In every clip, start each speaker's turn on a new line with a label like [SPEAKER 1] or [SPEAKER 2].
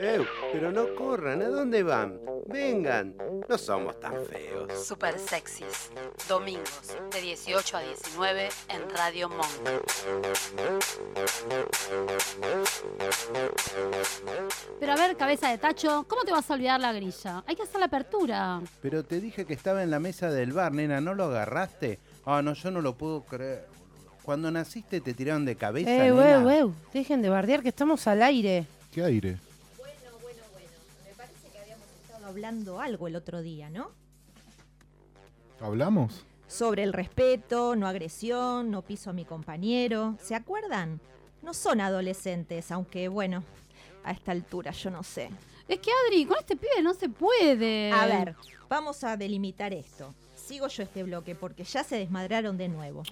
[SPEAKER 1] Eh, pero no corran, ¿a dónde van? Vengan, no somos tan feos.
[SPEAKER 2] Super sexys. Domingos de 18 a 19 en Radio Monk. Pero a ver, cabeza de tacho, ¿cómo te vas a olvidar la grilla? Hay que hacer la apertura.
[SPEAKER 3] Pero te dije que estaba en la mesa del bar, nena, ¿no lo agarraste? Ah, no, yo no lo puedo creer. Cuando naciste te tiraron de cabeza,
[SPEAKER 4] Eh,
[SPEAKER 3] nena.
[SPEAKER 4] wey, wey, dejen de bardear que estamos al aire.
[SPEAKER 5] ¿Qué aire?
[SPEAKER 6] Hablando algo el otro día, ¿no?
[SPEAKER 5] ¿Hablamos?
[SPEAKER 6] Sobre el respeto, no agresión, no piso a mi compañero. ¿Se acuerdan? No son adolescentes, aunque bueno, a esta altura yo no sé.
[SPEAKER 2] Es que Adri, con este pibe no se puede.
[SPEAKER 6] A ver, vamos a delimitar esto. Sigo yo este bloque porque ya se desmadraron de nuevo.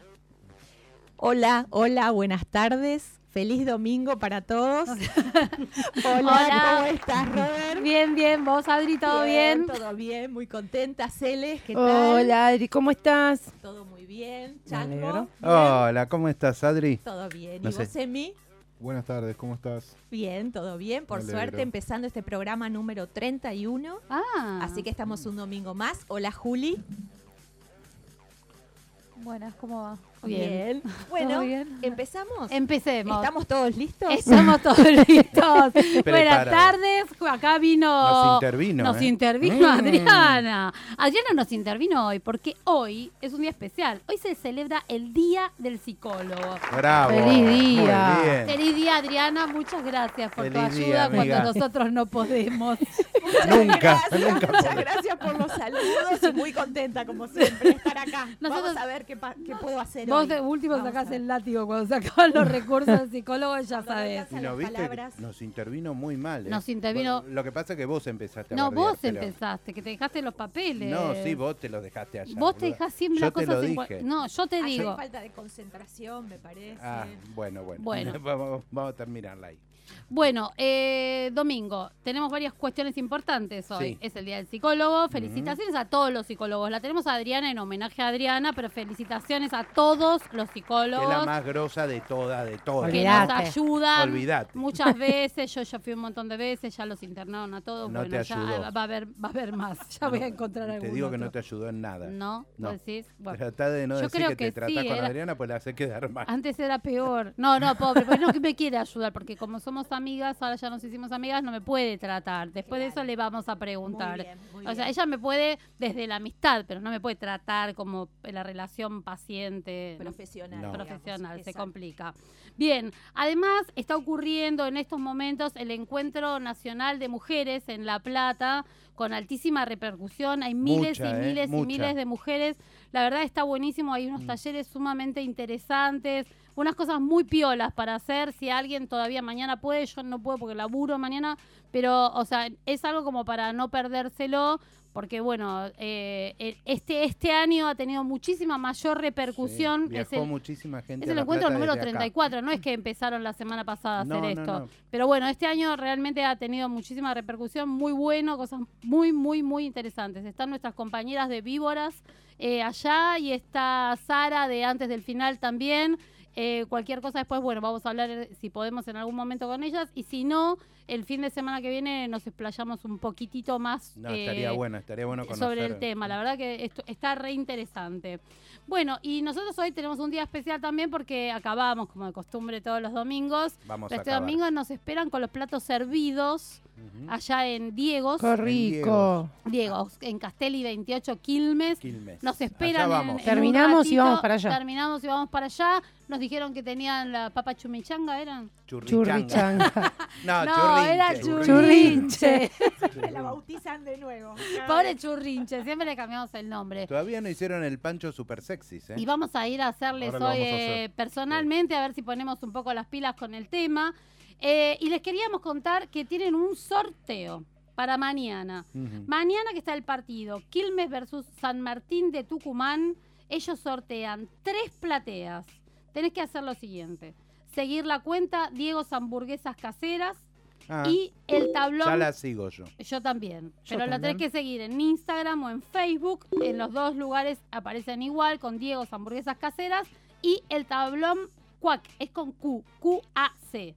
[SPEAKER 6] Hola, hola, buenas tardes. Feliz domingo para todos. hola,
[SPEAKER 2] Hola.
[SPEAKER 6] ¿cómo estás, Robert?
[SPEAKER 2] Bien, bien, vos Adri, ¿todo bien?
[SPEAKER 6] Todo bien, muy contenta. Celes, ¿qué tal?
[SPEAKER 4] Hola, Adri, ¿cómo estás?
[SPEAKER 6] Todo muy bien. Chango,
[SPEAKER 3] Hola, ¿cómo estás, Adri?
[SPEAKER 6] todo bien.
[SPEAKER 3] No
[SPEAKER 6] ¿Y vos,
[SPEAKER 3] sé.
[SPEAKER 6] Emi?
[SPEAKER 5] Buenas tardes, ¿cómo estás?
[SPEAKER 6] Bien, todo bien. Por suerte, empezando este programa número 31.
[SPEAKER 2] Ah.
[SPEAKER 6] Así que estamos un domingo más. Hola, Juli.
[SPEAKER 2] Buenas, ¿cómo va?
[SPEAKER 6] Bien. Bueno,
[SPEAKER 2] bien?
[SPEAKER 6] ¿empezamos?
[SPEAKER 2] Empecemos.
[SPEAKER 6] ¿Estamos todos listos?
[SPEAKER 2] Estamos todos listos. Buenas tardes. Acá vino.
[SPEAKER 3] Nos intervino,
[SPEAKER 2] Nos
[SPEAKER 3] ¿eh?
[SPEAKER 2] intervino
[SPEAKER 3] Mm.
[SPEAKER 2] Adriana. Adriana nos intervino hoy porque hoy es un día especial. Hoy se celebra el Día del Psicólogo.
[SPEAKER 3] Bravo.
[SPEAKER 4] Feliz día.
[SPEAKER 2] Feliz día, Adriana. Muchas gracias por tu ayuda
[SPEAKER 3] día,
[SPEAKER 2] cuando nosotros no podemos.
[SPEAKER 3] Nunca,
[SPEAKER 6] Gracias,
[SPEAKER 3] nunca.
[SPEAKER 6] muchas gracias por los saludos y muy contenta como siempre de estar acá.
[SPEAKER 2] Nosotros-
[SPEAKER 6] Vamos a ver qué, qué puedo hacer
[SPEAKER 2] Vos de último sacás el látigo cuando se acaban los recursos del psicólogo, ya sabes.
[SPEAKER 3] Y viste,
[SPEAKER 6] palabras.
[SPEAKER 3] nos intervino muy mal. ¿eh?
[SPEAKER 2] Nos intervino-
[SPEAKER 3] Lo que pasa es que vos empezaste a
[SPEAKER 2] No,
[SPEAKER 3] bardear,
[SPEAKER 2] vos
[SPEAKER 3] pero-
[SPEAKER 2] empezaste, que te dejaste los papeles.
[SPEAKER 3] No, sí, vos te lo dejaste allá.
[SPEAKER 2] Vos te dejás siempre las cosas en No, yo te
[SPEAKER 6] Hay
[SPEAKER 2] digo.
[SPEAKER 6] falta de concentración, me parece.
[SPEAKER 3] Ah, bueno, bueno.
[SPEAKER 2] Bueno.
[SPEAKER 3] vamos, vamos a terminarla ahí.
[SPEAKER 2] Bueno, eh, domingo, tenemos varias cuestiones importantes hoy.
[SPEAKER 3] Sí.
[SPEAKER 2] Es el Día del Psicólogo. Felicitaciones a todos los psicólogos. La tenemos a Adriana en homenaje a Adriana, pero felicitaciones a todos los
[SPEAKER 3] Que es
[SPEAKER 2] psicólogos
[SPEAKER 3] la más grosa de todas, de todas.
[SPEAKER 2] que
[SPEAKER 4] Olvidate.
[SPEAKER 2] nos ayudan.
[SPEAKER 3] Olvidate.
[SPEAKER 2] Muchas veces, yo ya fui un montón de veces, ya los internaron a todos.
[SPEAKER 3] No
[SPEAKER 2] bueno,
[SPEAKER 3] te
[SPEAKER 2] ya
[SPEAKER 3] ayudó.
[SPEAKER 2] va a haber, va a haber más. Ya voy a encontrar
[SPEAKER 3] Te
[SPEAKER 2] algún
[SPEAKER 3] digo que no te ayudó en nada.
[SPEAKER 2] No,
[SPEAKER 3] No.
[SPEAKER 2] ¿Vos decís. Bueno,
[SPEAKER 3] Tratá de no
[SPEAKER 2] Yo
[SPEAKER 3] decir
[SPEAKER 2] creo
[SPEAKER 3] que, te tratás
[SPEAKER 2] sí,
[SPEAKER 3] con
[SPEAKER 2] era-
[SPEAKER 3] Adriana, pues la hace quedar mal.
[SPEAKER 2] Antes era peor. No, no, pobre, pero no que me quiere ayudar, porque como somos amigas, ahora ya nos hicimos amigas, no me puede tratar. Después de eso le vamos a preguntar.
[SPEAKER 6] Muy bien, muy
[SPEAKER 2] o sea,
[SPEAKER 6] bien.
[SPEAKER 2] ella me puede desde la amistad, pero no me puede tratar como la relación paciente.
[SPEAKER 6] profesional.
[SPEAKER 3] No.
[SPEAKER 6] digamos.
[SPEAKER 2] Profesional, se
[SPEAKER 6] Exacto.
[SPEAKER 2] complica. Bien, además está ocurriendo en estos momentos el Encuentro Nacional de Mujeres en La Plata, con altísima repercusión. Hay miles
[SPEAKER 3] Mucha,
[SPEAKER 2] y
[SPEAKER 3] ¿eh?
[SPEAKER 2] miles y
[SPEAKER 3] Mucha.
[SPEAKER 2] miles de mujeres. La verdad está buenísimo, hay unos talleres sumamente interesantes, unas cosas muy piolas para hacer. Si alguien todavía mañana puede, yo no puedo porque laburo mañana, pero, o sea, es algo como para no perdérselo. Porque bueno, eh, este, este año ha tenido muchísima mayor repercusión.
[SPEAKER 3] Sí,
[SPEAKER 2] Es
[SPEAKER 3] Viajó
[SPEAKER 2] el-
[SPEAKER 3] muchísima gente.
[SPEAKER 2] es el encuentro número
[SPEAKER 3] desde acá.
[SPEAKER 2] 34, no es que empezaron la semana pasada a hacer
[SPEAKER 3] no,
[SPEAKER 2] esto.
[SPEAKER 3] no.
[SPEAKER 2] Pero bueno, este año realmente ha tenido muchísima repercusión, muy bueno, cosas muy, muy, muy interesantes. Están nuestras compañeras de Víboras eh, allá y está Sara de Antes del Final también. Eh, cualquier cosa después, bueno, vamos a hablar eh, si podemos en algún momento con ellas. Y si no, el fin de semana que viene nos explayamos un poquitito más
[SPEAKER 3] No,
[SPEAKER 2] eh,
[SPEAKER 3] estaría bueno, estaría bueno conocer.
[SPEAKER 2] sobre el tema. La verdad que esto está re interesante. Bueno, y nosotros hoy tenemos un día especial también porque acabamos, como de costumbre, todos los domingos.
[SPEAKER 3] Vamos
[SPEAKER 2] Pero
[SPEAKER 3] a
[SPEAKER 2] este
[SPEAKER 3] acabar.
[SPEAKER 2] domingo nos esperan con los platos servidos allá en Diegos.
[SPEAKER 4] Qué rico.
[SPEAKER 2] Diegos, en Castelli 28 Quilmes.
[SPEAKER 3] Quilmes.
[SPEAKER 2] Nos esperan.
[SPEAKER 3] Allá
[SPEAKER 2] en-
[SPEAKER 3] vamos.
[SPEAKER 2] en un
[SPEAKER 4] Terminamos y vamos para allá.
[SPEAKER 2] Terminamos y vamos para allá. Nos dijeron que tenían la papa chumichanga, ¿eran?
[SPEAKER 3] Churrichanga.
[SPEAKER 4] Churrichanga.
[SPEAKER 3] No,
[SPEAKER 2] No, era
[SPEAKER 3] churrinche.
[SPEAKER 2] churrinche.
[SPEAKER 6] La bautizan de nuevo.
[SPEAKER 2] Pobre churrinche, siempre le cambiamos el nombre.
[SPEAKER 3] Todavía no hicieron el pancho super sexys, ¿eh?
[SPEAKER 2] Y vamos a ir a hacerles
[SPEAKER 5] Ahora
[SPEAKER 2] hoy eh,
[SPEAKER 5] hacer.
[SPEAKER 2] personalmente, a ver si ponemos un poco las pilas con el tema. Eh, y les queríamos contar que tienen un sorteo para mañana. Mañana que está el partido, Quilmes versus San Martín de Tucumán, ellos sortean tres plateas. Tenés que hacer lo siguiente. Seguir la cuenta Diego Hamburguesas Caseras,
[SPEAKER 3] Ah,
[SPEAKER 2] Y el tablón.
[SPEAKER 3] ya la sigo yo.
[SPEAKER 2] Yo también.
[SPEAKER 4] Yo
[SPEAKER 2] pero la tenés
[SPEAKER 4] también.
[SPEAKER 2] que seguir en Instagram o en Facebook. En los dos lugares aparecen igual, con Diego's Hamburguesas Caseras. Y el tablón Cuac, es con Q, Q-A-C.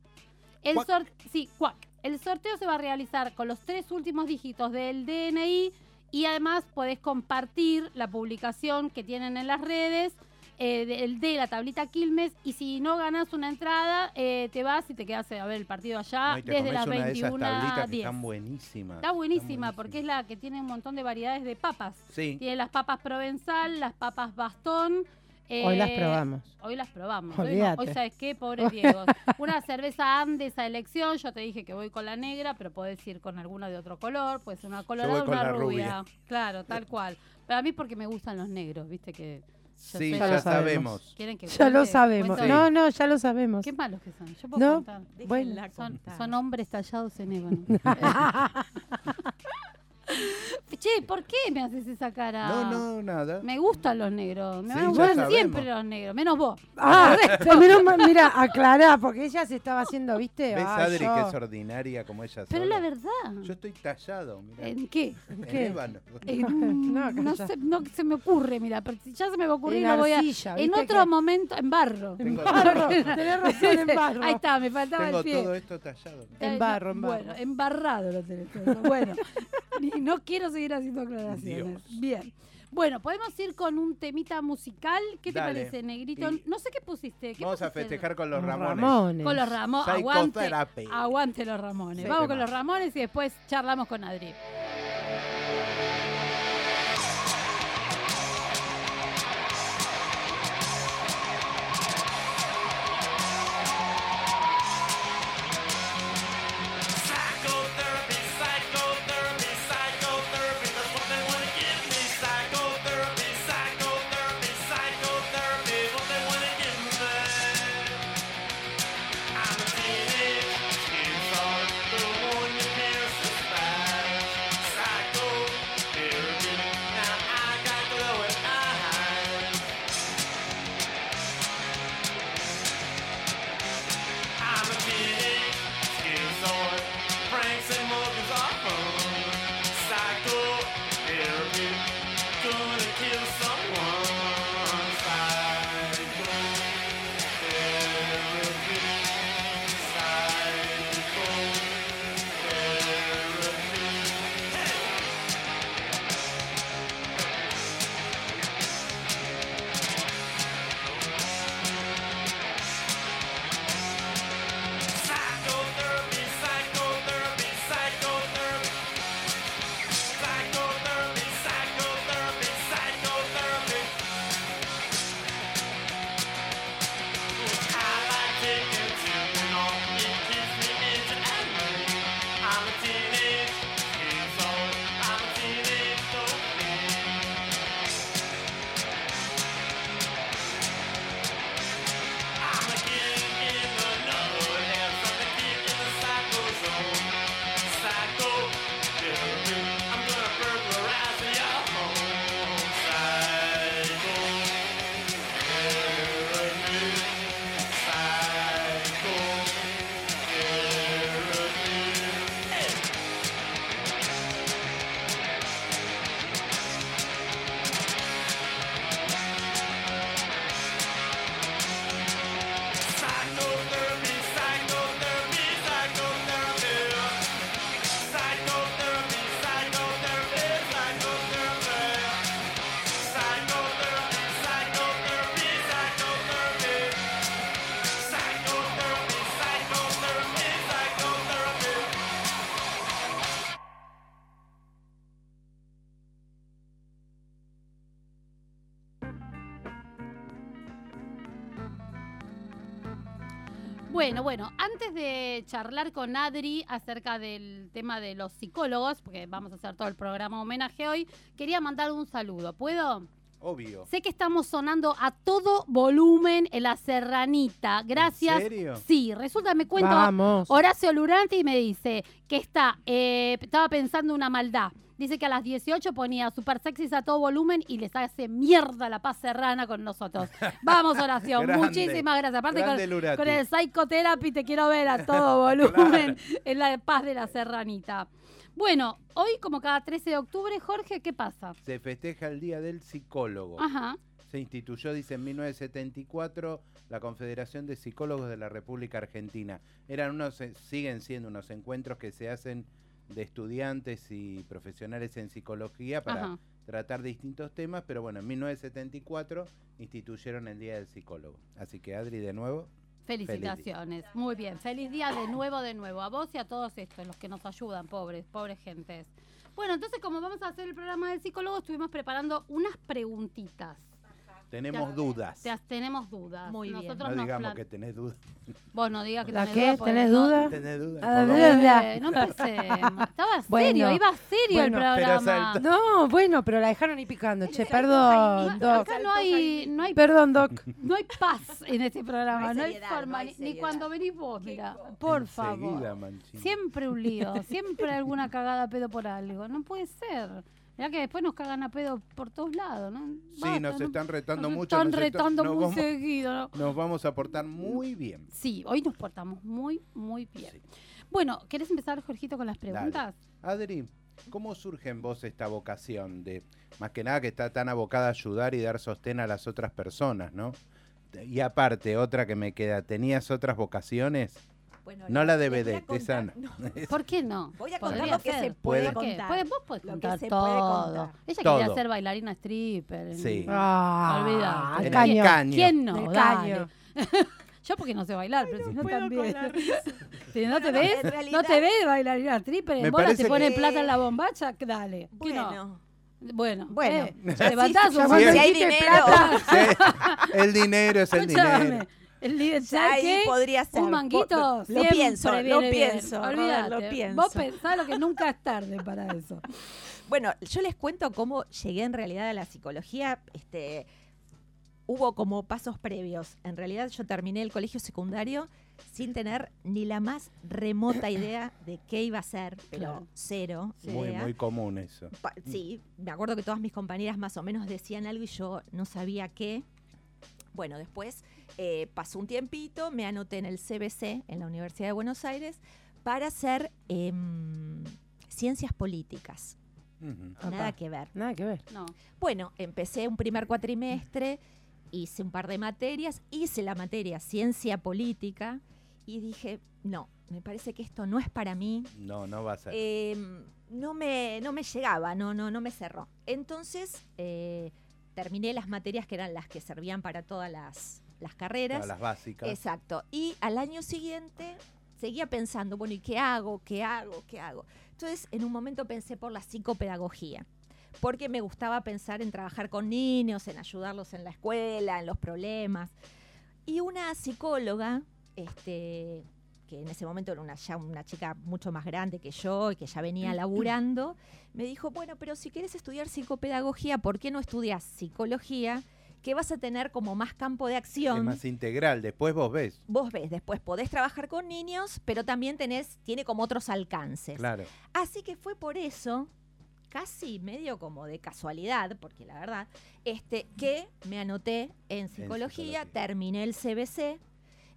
[SPEAKER 2] El
[SPEAKER 3] Cuac.
[SPEAKER 2] sí, Cuac. El sorteo se va a realizar con los tres últimos dígitos del DNI y además podés compartir la publicación que tienen en las redes eh, del de la tablita Quilmes y si no ganas una entrada eh, te vas y te quedas a ver el partido allá
[SPEAKER 3] No, y te
[SPEAKER 2] desde las
[SPEAKER 3] una de esas
[SPEAKER 2] 21 a
[SPEAKER 3] tablitas que
[SPEAKER 2] 10.
[SPEAKER 3] están buenísimas.
[SPEAKER 2] Está buenísima porque es la que tiene un montón de variedades de papas.
[SPEAKER 3] Sí.
[SPEAKER 2] Tiene las papas provenzal, las papas bastón.
[SPEAKER 4] Hoy las
[SPEAKER 2] eh,
[SPEAKER 4] probamos.
[SPEAKER 2] Hoy las probamos. Hoy, no. Hoy, ¿sabes qué? Pobre Diego. Una cerveza Andes a elección. Yo te dije que voy con la negra, pero podés ir con alguna de otro color. Puede ser una colorada o una
[SPEAKER 3] la
[SPEAKER 2] rubia. Claro, tal cual. Pero a mí porque me gustan los negros, ¿viste? que
[SPEAKER 3] Sí.
[SPEAKER 4] Ya
[SPEAKER 3] ya,
[SPEAKER 4] lo sabemos.
[SPEAKER 3] sabemos.
[SPEAKER 2] quieren que
[SPEAKER 4] Ya lo sabemos. No, no, ya lo sabemos.
[SPEAKER 2] Qué malos que son. Yo puedo
[SPEAKER 4] No.
[SPEAKER 2] contar.
[SPEAKER 4] Bueno.
[SPEAKER 2] Son,
[SPEAKER 6] contar.
[SPEAKER 2] son hombres tallados en ébano. che, ¿por qué me haces esa cara?
[SPEAKER 3] No, no, nada.
[SPEAKER 2] Me gustan los negros. Me
[SPEAKER 3] Sí,
[SPEAKER 2] van a gustar siempre los negros, menos vos.
[SPEAKER 4] Ah, pero menos mira, aclará, porque ella se estaba haciendo, ¿viste?
[SPEAKER 3] ¿Ves,
[SPEAKER 4] Ah,
[SPEAKER 3] Adri,
[SPEAKER 4] yo-
[SPEAKER 3] que es ordinaria como ella
[SPEAKER 2] Pero
[SPEAKER 3] sola?
[SPEAKER 2] la verdad.
[SPEAKER 3] Yo estoy tallado, mirá.
[SPEAKER 2] ¿En qué?
[SPEAKER 3] En
[SPEAKER 4] qué?
[SPEAKER 3] ébano.
[SPEAKER 2] En-
[SPEAKER 4] No,
[SPEAKER 2] no, se, no se me ocurre, mira, pero si ya se me va a ocurrir,
[SPEAKER 4] En
[SPEAKER 2] lo voy a.
[SPEAKER 4] arcilla,
[SPEAKER 2] En
[SPEAKER 4] ¿viste
[SPEAKER 2] otro
[SPEAKER 4] que-
[SPEAKER 2] momento, en barro.
[SPEAKER 3] Tengo,
[SPEAKER 4] Barro, tenés razón, en barro.
[SPEAKER 2] Ahí está, me faltaba
[SPEAKER 3] tengo
[SPEAKER 2] el pie.
[SPEAKER 3] todo esto tallado.
[SPEAKER 4] En
[SPEAKER 2] no,
[SPEAKER 4] barro, en barro.
[SPEAKER 2] Bueno, embarrado lo tenés todo. Bueno, no quiero seguir haciendo aclaraciones.
[SPEAKER 3] Dios.
[SPEAKER 2] Bien. Bueno, podemos ir con un temita musical. ¿Qué te
[SPEAKER 3] Dale.
[SPEAKER 2] parece, Negrito?
[SPEAKER 3] Y-
[SPEAKER 2] No sé qué pusiste. ¿Qué
[SPEAKER 3] Vamos a festejar con los
[SPEAKER 4] Con
[SPEAKER 3] Ramones.
[SPEAKER 4] Ramones.
[SPEAKER 2] Con los Ramones. Aguante, aguante los Ramones.
[SPEAKER 3] Sí,
[SPEAKER 2] Vamos con los Ramones y después charlamos con Adri. De charlar con Adri acerca del tema de los psicólogos, porque vamos a hacer todo el programa homenaje hoy, quería mandar un saludo. ¿Puedo?
[SPEAKER 3] Obvio.
[SPEAKER 2] Sé que estamos sonando a todo volumen en la serranita. Gracias.
[SPEAKER 3] ¿En serio?
[SPEAKER 2] Sí, resulta, me cuento.
[SPEAKER 4] Vamos.
[SPEAKER 2] Horacio Luranti me dice que está, eh, estaba pensando una maldad. Dice que a las 18 ponía super sexys a todo volumen y les hace mierda la paz serrana con nosotros. Vamos, oración.
[SPEAKER 3] Grande,
[SPEAKER 2] Muchísimas gracias. Aparte con, el Psychotherapy te quiero ver a todo volumen en la paz de la serranita. Bueno, hoy como cada 13 de octubre, Jorge, ¿qué pasa?
[SPEAKER 3] Se festeja el Día del Psicólogo.
[SPEAKER 2] Ajá.
[SPEAKER 3] Se instituyó, dice, en 1974 la Confederación de Psicólogos de la República Argentina. Eran unos, eh, siguen siendo unos encuentros que se hacen de estudiantes y profesionales en psicología para
[SPEAKER 2] Ajá.
[SPEAKER 3] tratar distintos temas, pero bueno, en 1974 instituyeron el Día del Psicólogo. Así que Adri, de nuevo,
[SPEAKER 2] Felicitaciones. Muy bien. Feliz día de nuevo, de nuevo. A vos y a todos estos, los que nos ayudan, pobres, pobres gentes. Bueno, entonces como vamos a hacer el programa del psicólogo, estuvimos preparando unas preguntitas.
[SPEAKER 3] Tenemos dudas.
[SPEAKER 2] Te- tenemos dudas.
[SPEAKER 6] Muy bien.
[SPEAKER 3] No
[SPEAKER 2] nos
[SPEAKER 3] digamos que tenés dudas.
[SPEAKER 2] Vos no digas que
[SPEAKER 4] ¿La
[SPEAKER 2] tenés
[SPEAKER 4] qué?
[SPEAKER 2] dudas, porque
[SPEAKER 4] ¿Tenés
[SPEAKER 2] no-
[SPEAKER 4] duda?
[SPEAKER 3] ¿Tenés dudas?
[SPEAKER 4] Ah,
[SPEAKER 3] Por
[SPEAKER 4] duda.
[SPEAKER 2] Eh, no empecemos. Estaba
[SPEAKER 4] Bueno.
[SPEAKER 2] serio, iba serio el
[SPEAKER 4] Bueno,
[SPEAKER 2] programa.
[SPEAKER 4] No, bueno, pero la dejaron ahí picando. Che, perdón. Doc.
[SPEAKER 2] Acá no hay, no hay
[SPEAKER 4] Perdón, Doc.
[SPEAKER 2] No hay paz en este programa,
[SPEAKER 6] No hay
[SPEAKER 2] no
[SPEAKER 6] seriedad,
[SPEAKER 2] forma,
[SPEAKER 6] no hay
[SPEAKER 2] ni- cuando venís vos, mira, por
[SPEAKER 3] Enseguida,
[SPEAKER 2] favor.
[SPEAKER 3] Manchín.
[SPEAKER 2] Siempre un lío, siempre alguna cagada pedo por algo, no puede ser. Mirá que después nos cagan a pedo por todos lados, ¿no?
[SPEAKER 3] Sí, nos
[SPEAKER 2] ¿no?
[SPEAKER 3] están retando
[SPEAKER 2] Nos
[SPEAKER 3] mucho.
[SPEAKER 2] Están
[SPEAKER 3] nos
[SPEAKER 2] retando
[SPEAKER 3] nos
[SPEAKER 2] muy
[SPEAKER 3] vamos-
[SPEAKER 2] seguido, ¿no?
[SPEAKER 3] Nos vamos a portar muy bien.
[SPEAKER 2] Sí, hoy nos portamos muy, muy bien.
[SPEAKER 3] Sí.
[SPEAKER 2] Bueno, ¿querés empezar, Jorgito, con las preguntas?
[SPEAKER 3] Adri, ¿cómo surge en vos esta vocación de, más que nada que está tan abocada a ayudar y dar sostén a las otras personas, ¿no? Y aparte, otra que me queda, ¿tenías otras vocaciones?
[SPEAKER 6] Bueno,
[SPEAKER 3] No la de
[SPEAKER 6] les voy a
[SPEAKER 3] vedette, esa
[SPEAKER 6] contar-
[SPEAKER 3] no.
[SPEAKER 2] ¿Por qué no?
[SPEAKER 6] Voy a contar lo que se puede
[SPEAKER 3] Puede.
[SPEAKER 6] Contar.
[SPEAKER 2] Puede- vos podés
[SPEAKER 6] Lo que
[SPEAKER 2] contar
[SPEAKER 6] se puede
[SPEAKER 2] todo.
[SPEAKER 6] contar.
[SPEAKER 2] Ella
[SPEAKER 3] Todo.
[SPEAKER 2] quería ser bailarina stripper. en-
[SPEAKER 3] Sí.
[SPEAKER 4] Ah,
[SPEAKER 2] Olvidate.
[SPEAKER 4] al
[SPEAKER 3] En
[SPEAKER 4] caño.
[SPEAKER 3] el caño.
[SPEAKER 2] ¿Quién no? Dale.
[SPEAKER 4] caño.
[SPEAKER 2] Yo porque no sé bailar, pero si no también. Si no te ves, no te ves bailarina stripper,
[SPEAKER 3] Me
[SPEAKER 2] en bola
[SPEAKER 3] parece
[SPEAKER 2] te ponen
[SPEAKER 6] que-
[SPEAKER 2] plata en la bombacha, que dale. ¿Qué no?
[SPEAKER 6] Bueno,
[SPEAKER 2] Bueno,
[SPEAKER 6] Bueno.
[SPEAKER 2] eh, levantás
[SPEAKER 6] sí,
[SPEAKER 2] un
[SPEAKER 6] si hay dinero,
[SPEAKER 3] Sí, el dinero es el
[SPEAKER 2] Escuchame,
[SPEAKER 3] dinero.
[SPEAKER 2] El líder,
[SPEAKER 6] ya
[SPEAKER 2] ¿sabes
[SPEAKER 6] ahí podría ser.
[SPEAKER 2] Un manguito
[SPEAKER 6] Lo pienso, lo pienso, Robert,
[SPEAKER 2] Olvídate.
[SPEAKER 6] lo pienso.
[SPEAKER 2] Vos pensás lo que nunca es tarde para eso.
[SPEAKER 6] Bueno, yo les cuento cómo llegué en realidad a la psicología. Este, hubo como pasos previos. En realidad yo terminé el colegio secundario sin tener ni la más remota idea de qué iba a ser, pero
[SPEAKER 2] Claro.
[SPEAKER 6] cero
[SPEAKER 3] Muy,
[SPEAKER 6] idea.
[SPEAKER 3] muy común eso.
[SPEAKER 6] Pa- Sí, me acuerdo que todas mis compañeras más o menos decían algo y yo no sabía qué. Bueno, después eh, pasó un tiempito, me anoté en el CBC, en la Universidad de Buenos Aires, para hacer em, ciencias políticas. Nada que ver.
[SPEAKER 4] Nada que ver.
[SPEAKER 2] No.
[SPEAKER 6] Bueno, empecé un primer cuatrimestre, hice un par de materias, hice la materia ciencia política y dije, no, me parece que esto no es para mí,
[SPEAKER 3] No, no va a ser.
[SPEAKER 6] eh, no, me, no me llegaba, no, no, no me cerró. Entonces eh, terminé las materias que eran las que servían para todas las, las carreras.
[SPEAKER 3] Todas las básicas.
[SPEAKER 6] Exacto. Y al año siguiente seguía pensando, bueno, ¿y qué hago? ¿Qué hago? ¿Qué hago? Entonces, en un momento pensé por la psicopedagogía, porque me gustaba pensar en trabajar con niños, en ayudarlos en la escuela, en los problemas. Y una psicóloga, este, que en ese momento era una, ya una chica mucho más grande que yo y que ya venía laburando, me dijo, bueno, pero si quieres estudiar psicopedagogía, ¿por qué no estudias psicología? Que vas a tener como más campo de
[SPEAKER 3] Es
[SPEAKER 6] acción
[SPEAKER 3] más integral. Después vos ves.
[SPEAKER 6] vos ves, después podés trabajar con niños, pero también tenés, tiene como otros alcances.
[SPEAKER 3] Claro.
[SPEAKER 6] Así que fue por eso, casi medio como de casualidad, porque la verdad, este, que me anoté en psicología,
[SPEAKER 3] psicología.
[SPEAKER 6] terminé el CBC.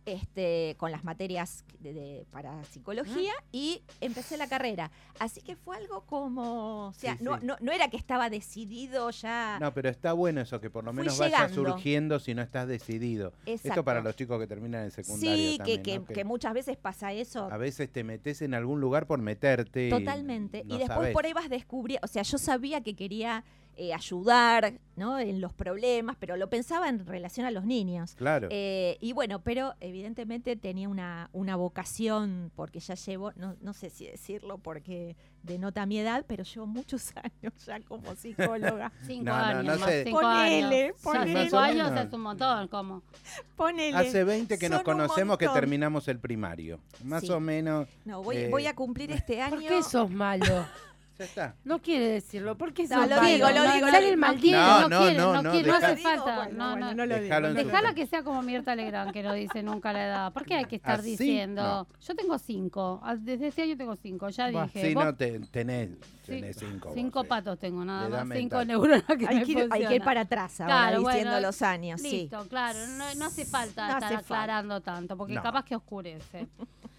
[SPEAKER 6] Este, con las materias de- de- para psicología y empecé la carrera. Así que fue algo como, o sea,
[SPEAKER 3] Sí,
[SPEAKER 6] no,
[SPEAKER 3] sí.
[SPEAKER 6] no, no era que estaba decidido ya.
[SPEAKER 3] No, pero está bueno eso, que por lo menos vaya surgiendo si no estás decidido. Esto
[SPEAKER 6] Exacto.
[SPEAKER 3] para los chicos que terminan el secundario
[SPEAKER 6] Sí,
[SPEAKER 3] también,
[SPEAKER 6] que,
[SPEAKER 3] ¿no?
[SPEAKER 6] que- que muchas veces pasa eso.
[SPEAKER 3] a veces te metes en algún lugar por meterte. y
[SPEAKER 6] Totalmente.
[SPEAKER 3] no
[SPEAKER 6] y después
[SPEAKER 3] sabés.
[SPEAKER 6] por ahí vas descubriendo, o sea, yo sabía que quería eh, ayudar ¿no? en los problemas, pero lo pensaba en relación a los niños.
[SPEAKER 3] Claro.
[SPEAKER 6] Eh, y bueno, pero evidentemente tenía una, una vocación, porque ya llevo, no, no sé si decirlo porque denota mi edad, pero llevo muchos años ya como psicóloga.
[SPEAKER 2] Cinco
[SPEAKER 3] No,
[SPEAKER 2] años.
[SPEAKER 3] no
[SPEAKER 2] más,
[SPEAKER 3] sé.
[SPEAKER 2] Cinco
[SPEAKER 6] Ponele,
[SPEAKER 2] años.
[SPEAKER 6] ponele.
[SPEAKER 2] Cinco años es un montón, ¿cómo?
[SPEAKER 6] Ponele.
[SPEAKER 3] Hace 20 que nos
[SPEAKER 6] son
[SPEAKER 3] conocemos que terminamos el primario. Más
[SPEAKER 6] Sí.
[SPEAKER 3] o menos.
[SPEAKER 6] No, voy,
[SPEAKER 3] eh,
[SPEAKER 6] voy a cumplir este año.
[SPEAKER 4] ¿Por qué sos malo?
[SPEAKER 3] Ya está.
[SPEAKER 4] No quiere decirlo, porque
[SPEAKER 6] No, lo digo, lo digo,
[SPEAKER 4] sale
[SPEAKER 6] lo
[SPEAKER 4] el
[SPEAKER 6] digo.
[SPEAKER 4] maldito.
[SPEAKER 3] No,
[SPEAKER 2] no,
[SPEAKER 3] no,
[SPEAKER 2] quiere,
[SPEAKER 3] no,
[SPEAKER 2] no,
[SPEAKER 3] no,
[SPEAKER 2] quiere, no
[SPEAKER 3] deja-
[SPEAKER 2] hace falta.
[SPEAKER 6] bueno,
[SPEAKER 2] no,
[SPEAKER 6] lo digo,
[SPEAKER 2] Dejala que sea como Mirta Legrand, que no dice nunca la edad. ¿Por qué hay que estar
[SPEAKER 3] ¿Así?
[SPEAKER 2] diciendo?
[SPEAKER 3] No.
[SPEAKER 2] Yo tengo cinco. Ah, Desde este año tengo cinco. Ya dije.
[SPEAKER 3] Sí,
[SPEAKER 2] vos-
[SPEAKER 3] no, te- tenés,
[SPEAKER 2] sí,
[SPEAKER 3] cinco. vos,
[SPEAKER 2] cinco
[SPEAKER 3] sí.
[SPEAKER 2] patos tengo, nada más. Cinco
[SPEAKER 3] mental.
[SPEAKER 2] neuronas que
[SPEAKER 6] Hay
[SPEAKER 2] me
[SPEAKER 6] que, ir, hay que ir para atrás ahora,
[SPEAKER 2] Claro,
[SPEAKER 6] diciendo
[SPEAKER 2] bueno,
[SPEAKER 6] los años, sí.
[SPEAKER 2] Listo, claro. No, no hace falta
[SPEAKER 6] No
[SPEAKER 2] estar
[SPEAKER 6] hace falta.
[SPEAKER 2] aclarando tanto, porque capaz que oscurece.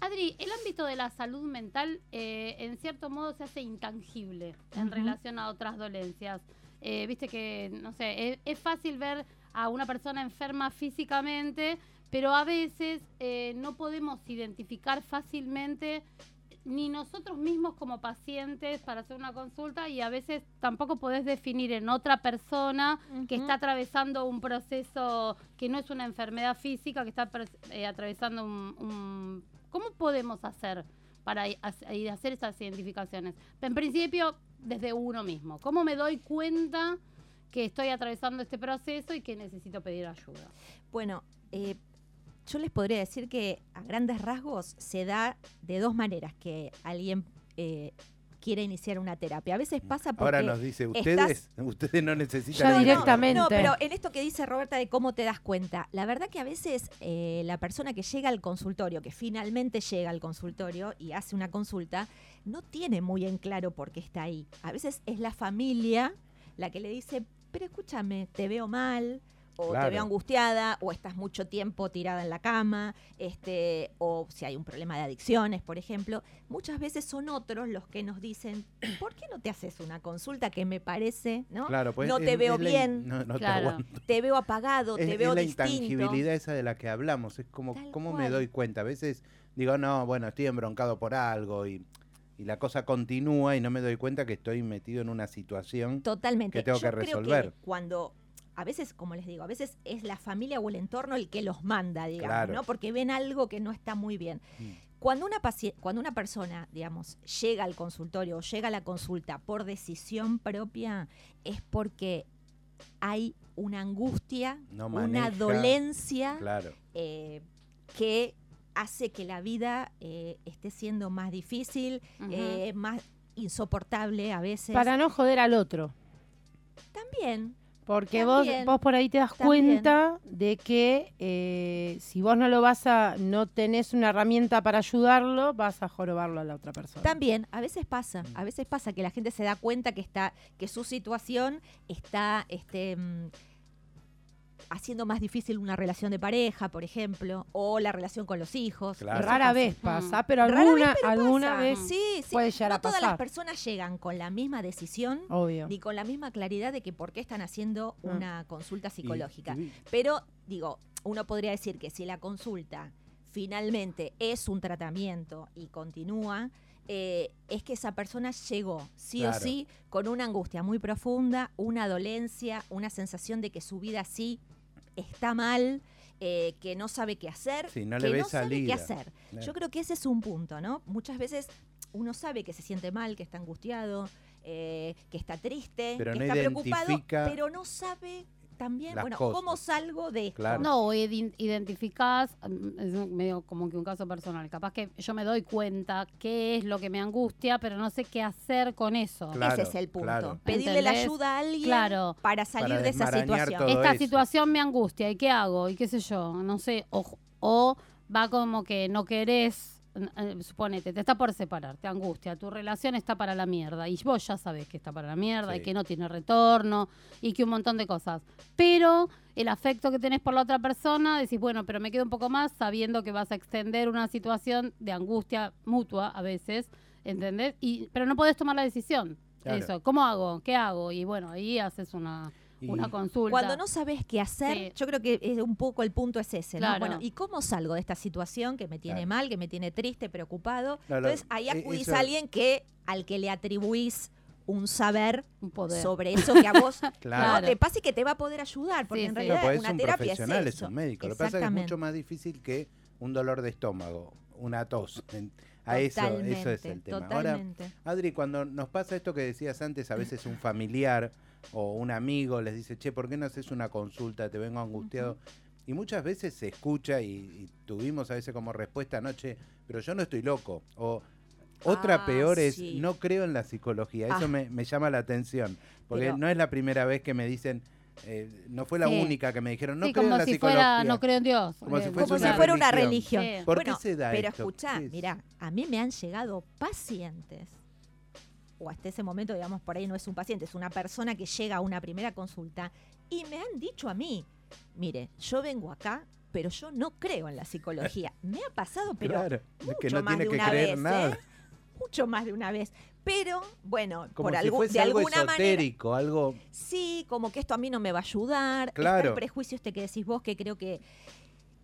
[SPEAKER 2] Adri, el ámbito de la salud mental eh, en cierto modo se hace intangible en relación a otras dolencias. Eh, Viste que, no sé, es, es fácil ver a una persona enferma físicamente, pero a veces eh, no podemos identificar fácilmente ni nosotros mismos como pacientes para hacer una consulta y a veces tampoco podés definir en otra persona que está atravesando un proceso que no es una enfermedad física, que está eh, atravesando un, un- ¿Cómo podemos hacer para hacer esas identificaciones? En principio, desde uno mismo. ¿Cómo me doy cuenta que estoy atravesando este proceso y que necesito pedir ayuda?
[SPEAKER 6] Bueno, eh, yo les podría decir que a grandes rasgos se da de dos maneras que alguien eh, quiere iniciar una terapia. A veces pasa porque...
[SPEAKER 3] Ahora nos dice, ustedes, ustedes no necesitan...
[SPEAKER 6] No,
[SPEAKER 4] directamente.
[SPEAKER 6] No, pero en esto que dice Roberta de cómo te das cuenta, la verdad que a veces eh, la persona que llega al consultorio, que finalmente llega al consultorio y hace una consulta, no tiene muy en claro por qué está ahí. A veces es la familia la que le dice, pero escúchame, te veo mal. O
[SPEAKER 3] Claro.
[SPEAKER 6] te veo angustiada, o estás mucho tiempo tirada en la cama, este, o si hay un problema de adicciones, por ejemplo. Muchas veces son otros los que nos dicen, ¿por qué no te haces una consulta que me parece, ¿no?
[SPEAKER 3] Claro, pues
[SPEAKER 6] no
[SPEAKER 3] es-
[SPEAKER 6] te veo
[SPEAKER 3] es la in-
[SPEAKER 6] bien,
[SPEAKER 3] No, no te
[SPEAKER 2] Claro.
[SPEAKER 3] aguanto.
[SPEAKER 6] te veo apagado,
[SPEAKER 3] Es,
[SPEAKER 6] te
[SPEAKER 3] es
[SPEAKER 6] veo
[SPEAKER 3] la
[SPEAKER 6] distinto.
[SPEAKER 3] intangibilidad esa de la que hablamos. Es como,
[SPEAKER 6] Tal
[SPEAKER 3] ¿cómo me doy cuenta? A veces digo, no, bueno, estoy embroncado por algo y, y la cosa continúa y no me doy cuenta que estoy metido en una situación.
[SPEAKER 6] Totalmente.
[SPEAKER 3] que tengo
[SPEAKER 6] Yo
[SPEAKER 3] que
[SPEAKER 6] creo
[SPEAKER 3] resolver.
[SPEAKER 6] cuando a veces, como les digo, a veces es la familia o el entorno el que los manda, digamos,
[SPEAKER 3] Claro.
[SPEAKER 6] ¿no? Porque ven algo que no está muy bien.
[SPEAKER 3] Mm.
[SPEAKER 6] Cuando una, cuando una persona, digamos, llega al consultorio o llega a la consulta por decisión propia, es porque hay una angustia,
[SPEAKER 3] No
[SPEAKER 6] una dolencia
[SPEAKER 3] Claro.
[SPEAKER 6] eh, que hace que la vida eh, esté siendo más difícil, eh, más insoportable a veces.
[SPEAKER 4] Para no joder al otro.
[SPEAKER 6] También,
[SPEAKER 4] Porque vos,
[SPEAKER 6] También,
[SPEAKER 4] vos por ahí te das
[SPEAKER 6] también.
[SPEAKER 4] cuenta de que eh, si vos no lo vas a, no tenés una herramienta para ayudarlo, vas a jorobarlo a la otra persona.
[SPEAKER 6] también, a veces pasa,
[SPEAKER 3] Mm.
[SPEAKER 6] a veces pasa que la gente se da cuenta que está, que su situación está, este, mm, haciendo más difícil una relación de pareja, por ejemplo, o la relación con los hijos.
[SPEAKER 3] Claro.
[SPEAKER 6] Eso
[SPEAKER 4] Rara vez pasa, pero
[SPEAKER 6] Rara
[SPEAKER 4] alguna,
[SPEAKER 6] vez, pero
[SPEAKER 4] alguna
[SPEAKER 6] pasa.
[SPEAKER 4] vez
[SPEAKER 6] sí, sí.
[SPEAKER 4] puede llegar
[SPEAKER 6] no
[SPEAKER 4] a
[SPEAKER 6] todas
[SPEAKER 4] pasar.
[SPEAKER 6] las personas llegan con la misma decisión
[SPEAKER 4] Obvio.
[SPEAKER 6] ni con la misma claridad de que por qué están haciendo
[SPEAKER 4] Mm.
[SPEAKER 6] una consulta
[SPEAKER 3] Y-
[SPEAKER 6] psicológica.
[SPEAKER 3] y-
[SPEAKER 6] Pero, digo, uno podría decir que si la consulta finalmente es un tratamiento y continúa, eh, es que esa persona llegó, sí
[SPEAKER 3] Claro.
[SPEAKER 6] o sí, con una angustia muy profunda, una dolencia, una sensación de que su vida sí está mal, eh, que no sabe qué hacer,
[SPEAKER 3] Sí, no
[SPEAKER 6] que
[SPEAKER 3] le
[SPEAKER 6] no sabe qué hacer.
[SPEAKER 3] Claro.
[SPEAKER 6] Yo creo que ese es un punto, ¿no? Muchas veces uno sabe que se siente mal, que está angustiado, eh, que está triste,
[SPEAKER 3] Pero
[SPEAKER 6] que
[SPEAKER 3] no
[SPEAKER 6] está preocupado, pero no sabe también,
[SPEAKER 3] las
[SPEAKER 6] bueno,
[SPEAKER 3] cosas.
[SPEAKER 6] cómo salgo de esto.
[SPEAKER 3] Claro.
[SPEAKER 2] No, identificás, mm, es medio como que un caso personal, capaz que yo me doy cuenta qué es lo que me angustia, pero no sé qué hacer con eso.
[SPEAKER 3] Claro,
[SPEAKER 6] Ese es el punto.
[SPEAKER 3] claro.
[SPEAKER 6] Pedirle la ayuda a alguien
[SPEAKER 2] Claro.
[SPEAKER 6] para salir
[SPEAKER 3] Para
[SPEAKER 6] de esa situación.
[SPEAKER 2] Esta
[SPEAKER 3] eso.
[SPEAKER 2] situación me angustia, ¿y qué hago? ¿Y qué sé yo? No sé, o, o va como que no querés, suponete, te está por separar, te angustia, tu relación está para la mierda, y vos ya sabés que está para la mierda, y que no tiene retorno, y que un montón de cosas. Pero el afecto que tenés por la otra persona, decís, bueno, pero me quedo un poco más sabiendo que vas a extender una situación de angustia mutua a veces, ¿entendés? Y, pero no podés tomar la decisión.
[SPEAKER 3] Claro.
[SPEAKER 2] Eso, ¿cómo hago? ¿Qué hago? Y bueno, ahí haces una,
[SPEAKER 3] Y-
[SPEAKER 2] una consulta.
[SPEAKER 6] Cuando no sabes qué hacer,
[SPEAKER 2] Sí.
[SPEAKER 6] yo creo que es un poco el punto es ese, ¿no? Bueno, ¿y cómo salgo de esta situación que me tiene
[SPEAKER 3] Claro.
[SPEAKER 6] mal, que me tiene triste, preocupado?
[SPEAKER 3] No, lo-
[SPEAKER 6] Entonces ahí
[SPEAKER 3] e-
[SPEAKER 6] acudís
[SPEAKER 3] eso-
[SPEAKER 6] a alguien que al que le atribuís un saber
[SPEAKER 2] un poder.
[SPEAKER 6] sobre eso que a vos
[SPEAKER 3] Claro.
[SPEAKER 6] no te pasa y que te va a poder ayudar, porque
[SPEAKER 2] Sí,
[SPEAKER 6] en.
[SPEAKER 3] No,
[SPEAKER 6] realidad
[SPEAKER 3] pues es
[SPEAKER 6] una
[SPEAKER 3] un
[SPEAKER 6] terapia es
[SPEAKER 3] profesional, es,
[SPEAKER 6] eso.
[SPEAKER 3] un médico. Lo que pasa es que es mucho más difícil que un dolor de estómago, una tos. A eso, eso es el tema. Ahora. Adri, cuando nos pasa esto que decías antes, a veces un familiar o un amigo les dice, che, ¿por qué no haces una consulta? Te vengo angustiado. Y muchas veces se escucha y, y tuvimos a veces como respuesta, no, che, pero yo no estoy loco. O Otra
[SPEAKER 6] Ah,
[SPEAKER 3] peor es,
[SPEAKER 6] sí.
[SPEAKER 3] no creo en la psicología. Eso
[SPEAKER 6] Ah.
[SPEAKER 3] me, me llama la atención. Porque
[SPEAKER 6] Pero-
[SPEAKER 3] no es la primera vez que me dicen, eh, no fue la
[SPEAKER 2] Sí.
[SPEAKER 3] única que me dijeron, no
[SPEAKER 2] sí,
[SPEAKER 3] creo en
[SPEAKER 2] como
[SPEAKER 3] la
[SPEAKER 2] si
[SPEAKER 3] psicología.
[SPEAKER 2] fuera, no creo en Dios.
[SPEAKER 3] Como si fuese
[SPEAKER 6] Como si
[SPEAKER 3] una
[SPEAKER 6] fuera una
[SPEAKER 3] religión.
[SPEAKER 2] Sí.
[SPEAKER 3] ¿Por
[SPEAKER 6] Bueno,
[SPEAKER 3] qué se da
[SPEAKER 6] pero escuchá, mira, a mí me han llegado pacientes, o hasta ese momento, digamos, por ahí no es un paciente, es una persona que llega a una primera consulta y me han dicho a mí, mire, yo vengo acá, pero yo no creo en la psicología. Me ha pasado, pero
[SPEAKER 3] claro,
[SPEAKER 6] mucho
[SPEAKER 3] que no
[SPEAKER 6] más
[SPEAKER 3] tiene
[SPEAKER 6] de
[SPEAKER 3] que
[SPEAKER 6] una
[SPEAKER 3] creer
[SPEAKER 6] vez,
[SPEAKER 3] nada.
[SPEAKER 6] ¿eh? mucho más de una vez. Pero, bueno,
[SPEAKER 3] Como
[SPEAKER 6] por
[SPEAKER 3] si
[SPEAKER 6] algún,
[SPEAKER 3] fuese
[SPEAKER 6] de
[SPEAKER 3] algo
[SPEAKER 6] alguna manera.
[SPEAKER 3] algo...
[SPEAKER 6] Sí, como que esto a mí no me va a ayudar. Está
[SPEAKER 3] Claro.
[SPEAKER 6] el prejuicio este que decís vos, que creo que,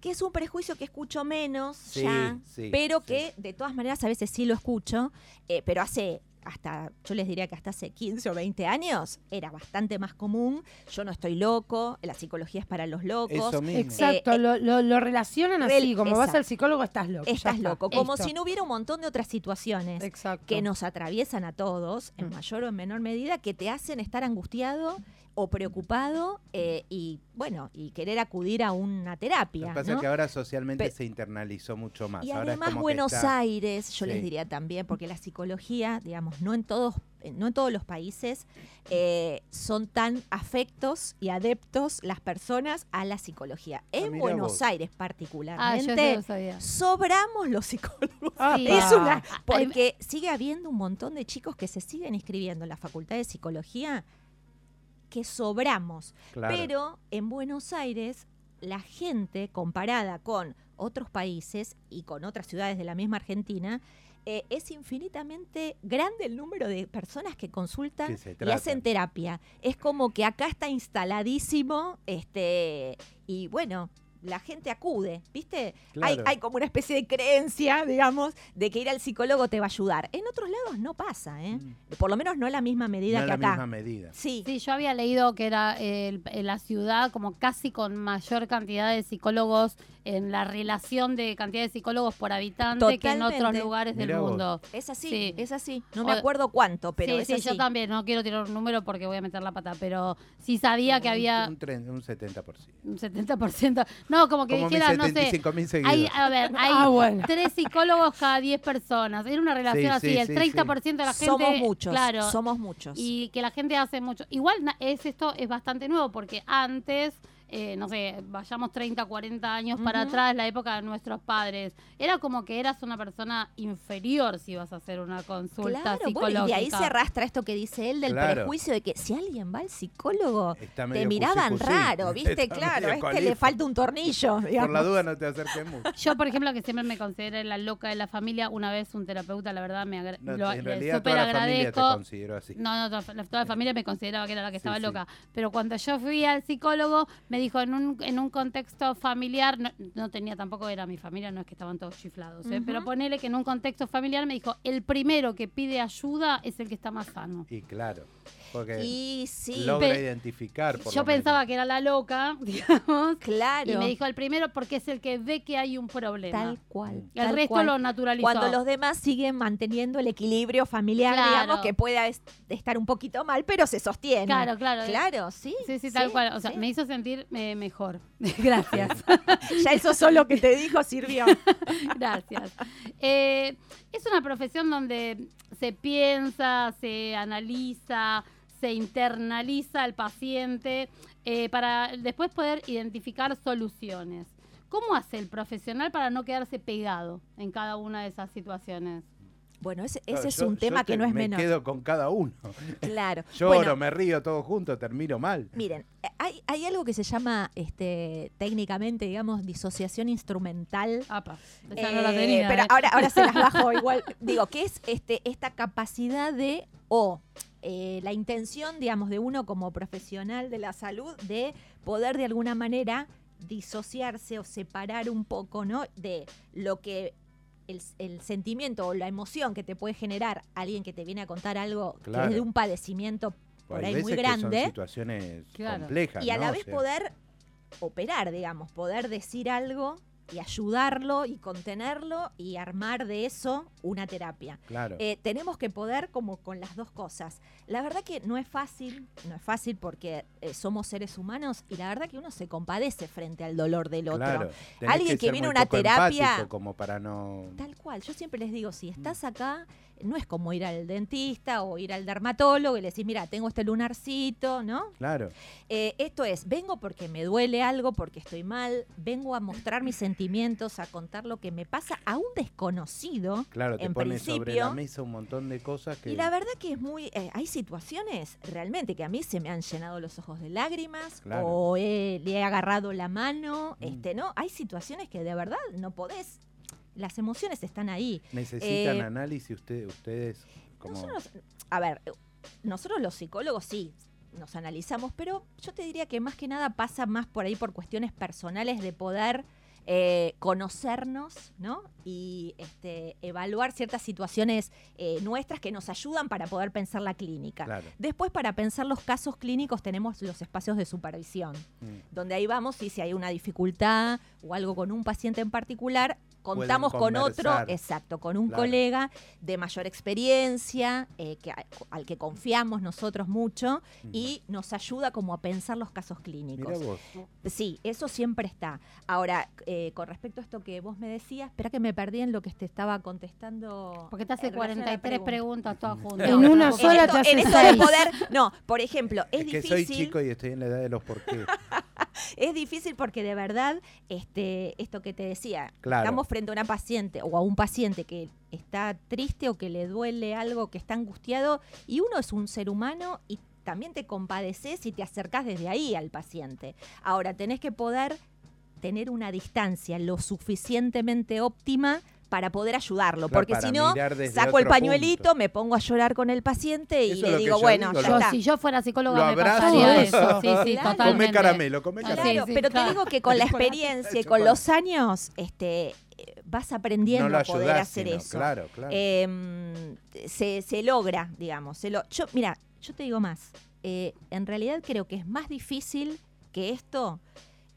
[SPEAKER 6] que es un prejuicio que escucho menos
[SPEAKER 3] Sí,
[SPEAKER 6] ya,
[SPEAKER 3] sí,
[SPEAKER 6] pero
[SPEAKER 3] sí.
[SPEAKER 6] que de todas maneras a veces sí lo escucho, eh, pero hace hasta, yo les diría que hasta hace 15 o 20 años era bastante más común. Yo no estoy loco, la psicología es para los locos.
[SPEAKER 3] Eso mismo.
[SPEAKER 4] Exacto,
[SPEAKER 6] Eh,
[SPEAKER 4] lo, lo- lo relacionan
[SPEAKER 6] rel-
[SPEAKER 4] así, como vas al psicólogo estás loco.
[SPEAKER 6] Estás
[SPEAKER 4] está,
[SPEAKER 6] loco, como si no hubiera un montón de otras situaciones
[SPEAKER 4] Exacto.
[SPEAKER 6] que nos atraviesan a todos, en
[SPEAKER 4] Mm.
[SPEAKER 6] mayor o en menor medida, que te hacen estar angustiado o preocupado eh, y, bueno, y querer acudir a una
[SPEAKER 3] Lo
[SPEAKER 6] terapia.
[SPEAKER 3] que pasa
[SPEAKER 6] ¿no?
[SPEAKER 3] es que ahora socialmente
[SPEAKER 6] Pe-
[SPEAKER 3] se internalizó mucho más.
[SPEAKER 6] Y
[SPEAKER 3] ahora es
[SPEAKER 6] además
[SPEAKER 3] que
[SPEAKER 6] Buenos
[SPEAKER 3] está-
[SPEAKER 6] Aires, yo
[SPEAKER 3] Sí.
[SPEAKER 6] les diría también, porque la psicología, digamos, no en todos, no en todos los países eh, son tan afectos y adeptos las personas a la psicología. En
[SPEAKER 3] Ah, mira
[SPEAKER 6] Buenos
[SPEAKER 3] vos.
[SPEAKER 6] Aires
[SPEAKER 2] Ah, yo
[SPEAKER 6] particularmente,
[SPEAKER 2] lo sabía.
[SPEAKER 6] sobramos los psicólogos.
[SPEAKER 4] Ah,
[SPEAKER 2] Sí.
[SPEAKER 6] Es una, porque sigue habiendo un montón de chicos que se siguen inscribiendo en la Facultad de Psicología que sobramos.
[SPEAKER 3] Claro.
[SPEAKER 6] Pero en Buenos Aires, la gente, comparada con otros países y con otras ciudades de la misma Argentina, eh, es infinitamente grande el número de personas que consultan y hacen terapia. Es como que acá está instaladísimo, este, y bueno, la gente acude, ¿viste? Hay,
[SPEAKER 3] Claro.
[SPEAKER 6] hay como una especie de creencia, digamos, de que ir al psicólogo te va a ayudar. En otros lados no pasa, ¿eh?
[SPEAKER 3] Mm.
[SPEAKER 6] Por lo menos no a la misma medida
[SPEAKER 3] no
[SPEAKER 6] que
[SPEAKER 3] en la
[SPEAKER 6] acá.
[SPEAKER 3] misma medida.
[SPEAKER 6] Sí,
[SPEAKER 2] Sí, yo había leído que era el- en la ciudad como casi con mayor cantidad de psicólogos en la relación de cantidad de psicólogos por habitante que en otros lugares
[SPEAKER 3] Mirá
[SPEAKER 2] del
[SPEAKER 3] vos.
[SPEAKER 2] mundo.
[SPEAKER 6] es así,
[SPEAKER 2] Sí.
[SPEAKER 6] es así. No me acuerdo cuánto, pero
[SPEAKER 2] sí,
[SPEAKER 6] es
[SPEAKER 2] sí,
[SPEAKER 6] así.
[SPEAKER 2] yo también, no quiero tirar un número porque voy a meter la pata, pero sí sabía que había
[SPEAKER 3] Un, un 70%.
[SPEAKER 2] un 70%. No, como que
[SPEAKER 3] Como mis
[SPEAKER 2] dijera, no sé,
[SPEAKER 3] 75 mil seguidores.
[SPEAKER 2] hay, a ver, hay
[SPEAKER 4] Ah, bueno.
[SPEAKER 2] tres psicólogos cada 10 personas. Era una relación
[SPEAKER 3] Sí,
[SPEAKER 2] así,
[SPEAKER 3] sí,
[SPEAKER 2] el
[SPEAKER 3] sí,
[SPEAKER 2] 30% de la gente...
[SPEAKER 6] somos muchos,
[SPEAKER 2] Claro,
[SPEAKER 6] somos muchos.
[SPEAKER 2] y que la gente hace mucho. Igual na- es esto es bastante nuevo porque antes, eh, no sé, vayamos 30, 40 años para atrás, la época de nuestros padres, era como que eras una persona inferior si ibas a hacer una consulta
[SPEAKER 6] Claro, bueno,
[SPEAKER 2] psicológica.
[SPEAKER 6] y de ahí se arrastra esto que dice él del
[SPEAKER 3] Claro.
[SPEAKER 6] prejuicio de que si alguien va al psicólogo, te miraban
[SPEAKER 3] cusí, cusí.
[SPEAKER 6] raro, ¿viste?
[SPEAKER 3] Está
[SPEAKER 6] claro, a
[SPEAKER 3] medio
[SPEAKER 6] este le falta un tornillo,
[SPEAKER 3] Por la duda no te acerques mucho.
[SPEAKER 2] Yo, por ejemplo, que siempre me consideré la loca de la familia, una vez un terapeuta, la verdad, me agra-
[SPEAKER 3] No,
[SPEAKER 2] lo,
[SPEAKER 3] en realidad
[SPEAKER 2] súper
[SPEAKER 3] toda la familia te
[SPEAKER 2] agradezco.
[SPEAKER 3] así.
[SPEAKER 2] No, no, toda, la- toda la familia me consideraba que era la que
[SPEAKER 3] Sí,
[SPEAKER 2] estaba
[SPEAKER 3] sí.
[SPEAKER 2] loca. Pero cuando yo fui al psicólogo, me dijo en un, en un contexto familiar, no, no tenía tampoco, era mi familia, no es que estaban todos chiflados, ¿eh? Pero ponele que en un contexto familiar me dijo, el primero que pide ayuda es el que está más sano.
[SPEAKER 3] Y claro, porque
[SPEAKER 6] Y sí,
[SPEAKER 3] logra
[SPEAKER 2] Pe-
[SPEAKER 3] identificar. Por
[SPEAKER 2] Yo
[SPEAKER 3] lo
[SPEAKER 2] pensaba
[SPEAKER 3] menos.
[SPEAKER 2] que era la loca, digamos,
[SPEAKER 6] claro.
[SPEAKER 2] y me dijo el primero porque es el que ve que hay un problema.
[SPEAKER 6] tal cual.
[SPEAKER 2] El
[SPEAKER 6] tal
[SPEAKER 2] resto
[SPEAKER 6] cual.
[SPEAKER 2] lo naturalizó.
[SPEAKER 6] Cuando los demás siguen manteniendo el equilibrio familiar,
[SPEAKER 2] Claro.
[SPEAKER 6] digamos, que pueda es- estar un poquito mal, pero se sostiene.
[SPEAKER 2] Claro, claro.
[SPEAKER 6] Claro, sí.
[SPEAKER 2] Sí, sí, tal cual. O sea,
[SPEAKER 6] sí.
[SPEAKER 2] me hizo sentir eh, mejor. Gracias.
[SPEAKER 6] Ya eso solo que te dijo sirvió.
[SPEAKER 2] Gracias. Eh, es una profesión donde se piensa, se analiza, se internaliza el paciente eh, para después poder identificar soluciones. ¿Cómo hace el profesional para no quedarse pegado en cada una de esas situaciones?
[SPEAKER 6] Bueno, ese,
[SPEAKER 3] Claro,
[SPEAKER 6] es
[SPEAKER 3] yo-
[SPEAKER 6] un tema que no es
[SPEAKER 3] me
[SPEAKER 6] menor.
[SPEAKER 3] quedo con cada uno.
[SPEAKER 6] Claro.
[SPEAKER 3] Lloro,
[SPEAKER 6] Bueno,
[SPEAKER 3] me río todo junto, termino mal.
[SPEAKER 6] Miren, eh, hay, hay algo que se llama este, técnicamente, digamos, disociación instrumental.
[SPEAKER 2] Apa, esa no la
[SPEAKER 6] Eh,
[SPEAKER 2] tenía.
[SPEAKER 6] pero
[SPEAKER 2] ¿eh?
[SPEAKER 6] ahora, ahora se las bajo igual. Digo, que es este, esta capacidad de, o eh, la intención, digamos, de uno como profesional de la salud de poder de alguna manera disociarse o separar un poco, ¿no? De lo que el, el sentimiento o la emoción que te puede generar alguien que te viene a contar algo
[SPEAKER 3] Claro.
[SPEAKER 6] que es de un padecimiento por
[SPEAKER 3] Hay
[SPEAKER 6] ahí muy
[SPEAKER 3] son
[SPEAKER 6] grande
[SPEAKER 3] situaciones
[SPEAKER 2] Claro.
[SPEAKER 3] complejas.
[SPEAKER 6] y a
[SPEAKER 3] ¿no?
[SPEAKER 6] la
[SPEAKER 3] O
[SPEAKER 6] vez
[SPEAKER 3] sea,
[SPEAKER 6] poder operar, digamos, poder decir algo y ayudarlo y contenerlo y armar de eso una terapia.
[SPEAKER 3] Claro.
[SPEAKER 6] Eh, tenemos que poder como con las dos cosas. La verdad que no es fácil, no es fácil porque eh, somos seres humanos y la verdad que uno se compadece frente al dolor del otro.
[SPEAKER 3] Claro.
[SPEAKER 6] Alguien que viene a una terapia-
[SPEAKER 3] como para no.
[SPEAKER 6] Tal cual, yo siempre les digo, si estás acá, no es como ir al dentista o ir al dermatólogo y le decís, mira, tengo este lunarcito, ¿no?
[SPEAKER 3] Claro.
[SPEAKER 6] Eh, esto es, vengo porque me duele algo, porque estoy mal, vengo a mostrar mis sentimientos, a contar lo que me pasa a un desconocido.
[SPEAKER 3] Claro, te
[SPEAKER 6] en
[SPEAKER 3] pone sobre la
[SPEAKER 6] principio.
[SPEAKER 3] mesa un montón de cosas que.
[SPEAKER 6] Y la verdad que es muy. eh, hay situaciones realmente que a mí se me han llenado los ojos de lágrimas
[SPEAKER 3] Claro.
[SPEAKER 6] o le he agarrado la mano.
[SPEAKER 3] Mm.
[SPEAKER 6] Este, ¿no? Hay situaciones que de verdad no podés. Las emociones están ahí.
[SPEAKER 3] Necesitan
[SPEAKER 6] eh,
[SPEAKER 3] análisis usted- ustedes como.
[SPEAKER 6] Nosotros, a ver, nosotros los psicólogos sí nos analizamos, pero yo te diría que más que nada pasa más por ahí por cuestiones personales de poder eh, conocernos, ¿no? Y este, evaluar ciertas situaciones eh, nuestras que nos ayudan para poder pensar la clínica.
[SPEAKER 3] Claro.
[SPEAKER 6] Después, para pensar los casos clínicos, tenemos los espacios de supervisión,
[SPEAKER 3] Mm.
[SPEAKER 6] donde ahí vamos y si hay una dificultad o algo con un paciente en particular, contamos con otro, exacto, con un
[SPEAKER 3] Claro.
[SPEAKER 6] colega de mayor experiencia, eh, que, a- al que confiamos nosotros mucho y nos ayuda como a pensar los casos clínicos.
[SPEAKER 3] Vos.
[SPEAKER 6] Sí, eso siempre está. Ahora, eh, con respecto a esto que vos me decías, espera que me perdí en lo que te estaba contestando.
[SPEAKER 2] Porque te hace
[SPEAKER 6] en relación a la
[SPEAKER 2] 43
[SPEAKER 6] pregunta.
[SPEAKER 2] preguntas todas juntas.
[SPEAKER 4] En una
[SPEAKER 6] En
[SPEAKER 4] sola
[SPEAKER 6] esto,
[SPEAKER 4] te hace
[SPEAKER 6] en esto de poder, no, por ejemplo, es,
[SPEAKER 3] Es, que
[SPEAKER 6] difícil.
[SPEAKER 3] soy chico y estoy en la edad de los por qué.
[SPEAKER 6] Es difícil porque de verdad, este, esto que te decía,
[SPEAKER 3] Claro.
[SPEAKER 6] estamos frente a una paciente o a un paciente que está triste o que le duele algo, que está angustiado, y uno es un ser humano y también te compadeces y te acercás desde ahí al paciente. Ahora, tenés que poder tener una distancia lo suficientemente óptima para poder ayudarlo,
[SPEAKER 3] Claro,
[SPEAKER 6] porque si no, saco el pañuelito,
[SPEAKER 3] punto.
[SPEAKER 6] me pongo a llorar con el paciente y
[SPEAKER 3] Eso
[SPEAKER 6] le digo,
[SPEAKER 3] yo
[SPEAKER 6] bueno,
[SPEAKER 3] digo,
[SPEAKER 6] ya
[SPEAKER 2] Yo,
[SPEAKER 6] está.
[SPEAKER 2] si yo fuera psicóloga,
[SPEAKER 3] Lo
[SPEAKER 2] me
[SPEAKER 3] abrazo.
[SPEAKER 2] pasaría eso. Sí, sí,
[SPEAKER 6] Claro.
[SPEAKER 2] totalmente.
[SPEAKER 3] Come caramelo, come caramelo.
[SPEAKER 6] Claro,
[SPEAKER 2] Sí, sí,
[SPEAKER 6] pero
[SPEAKER 2] claro.
[SPEAKER 6] te digo que con la experiencia y con los años, este, vas aprendiendo
[SPEAKER 3] no
[SPEAKER 6] a poder
[SPEAKER 3] ayudás,
[SPEAKER 6] hacer
[SPEAKER 3] sino,
[SPEAKER 6] eso.
[SPEAKER 3] Claro, claro.
[SPEAKER 6] Eh, se, se logra, digamos. se lo- yo, mira, yo te digo más. eh, en realidad creo que es más difícil que esto,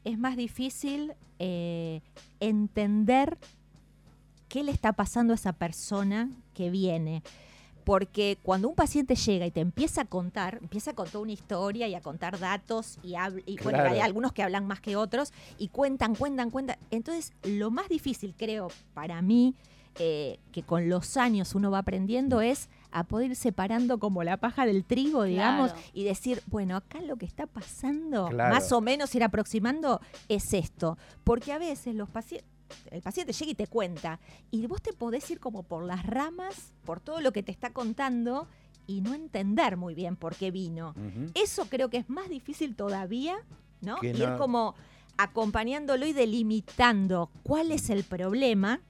[SPEAKER 6] es más difícil eh, entender qué le está pasando a esa persona que viene. Porque cuando un paciente llega y te empieza a contar, empieza a contar una historia y a contar datos, y, y bueno, hay algunos que hablan más que otros, y cuentan, cuentan, cuentan. Entonces, lo más difícil, creo, para mí, eh, que con los años uno va aprendiendo es a poder ir separando como la paja del trigo, digamos,
[SPEAKER 2] Claro.
[SPEAKER 6] y decir, bueno, acá lo que está pasando,
[SPEAKER 3] Claro.
[SPEAKER 6] más o menos ir aproximando, es esto. Porque a veces los pacientes el paciente llega y te cuenta, y vos te podés ir como por las ramas, por todo lo que te está contando, y no entender muy bien por qué vino. Eso creo que es más difícil todavía, ¿no?
[SPEAKER 3] Que
[SPEAKER 6] Ir
[SPEAKER 3] no-
[SPEAKER 6] como acompañándolo y delimitando cuál es el problema.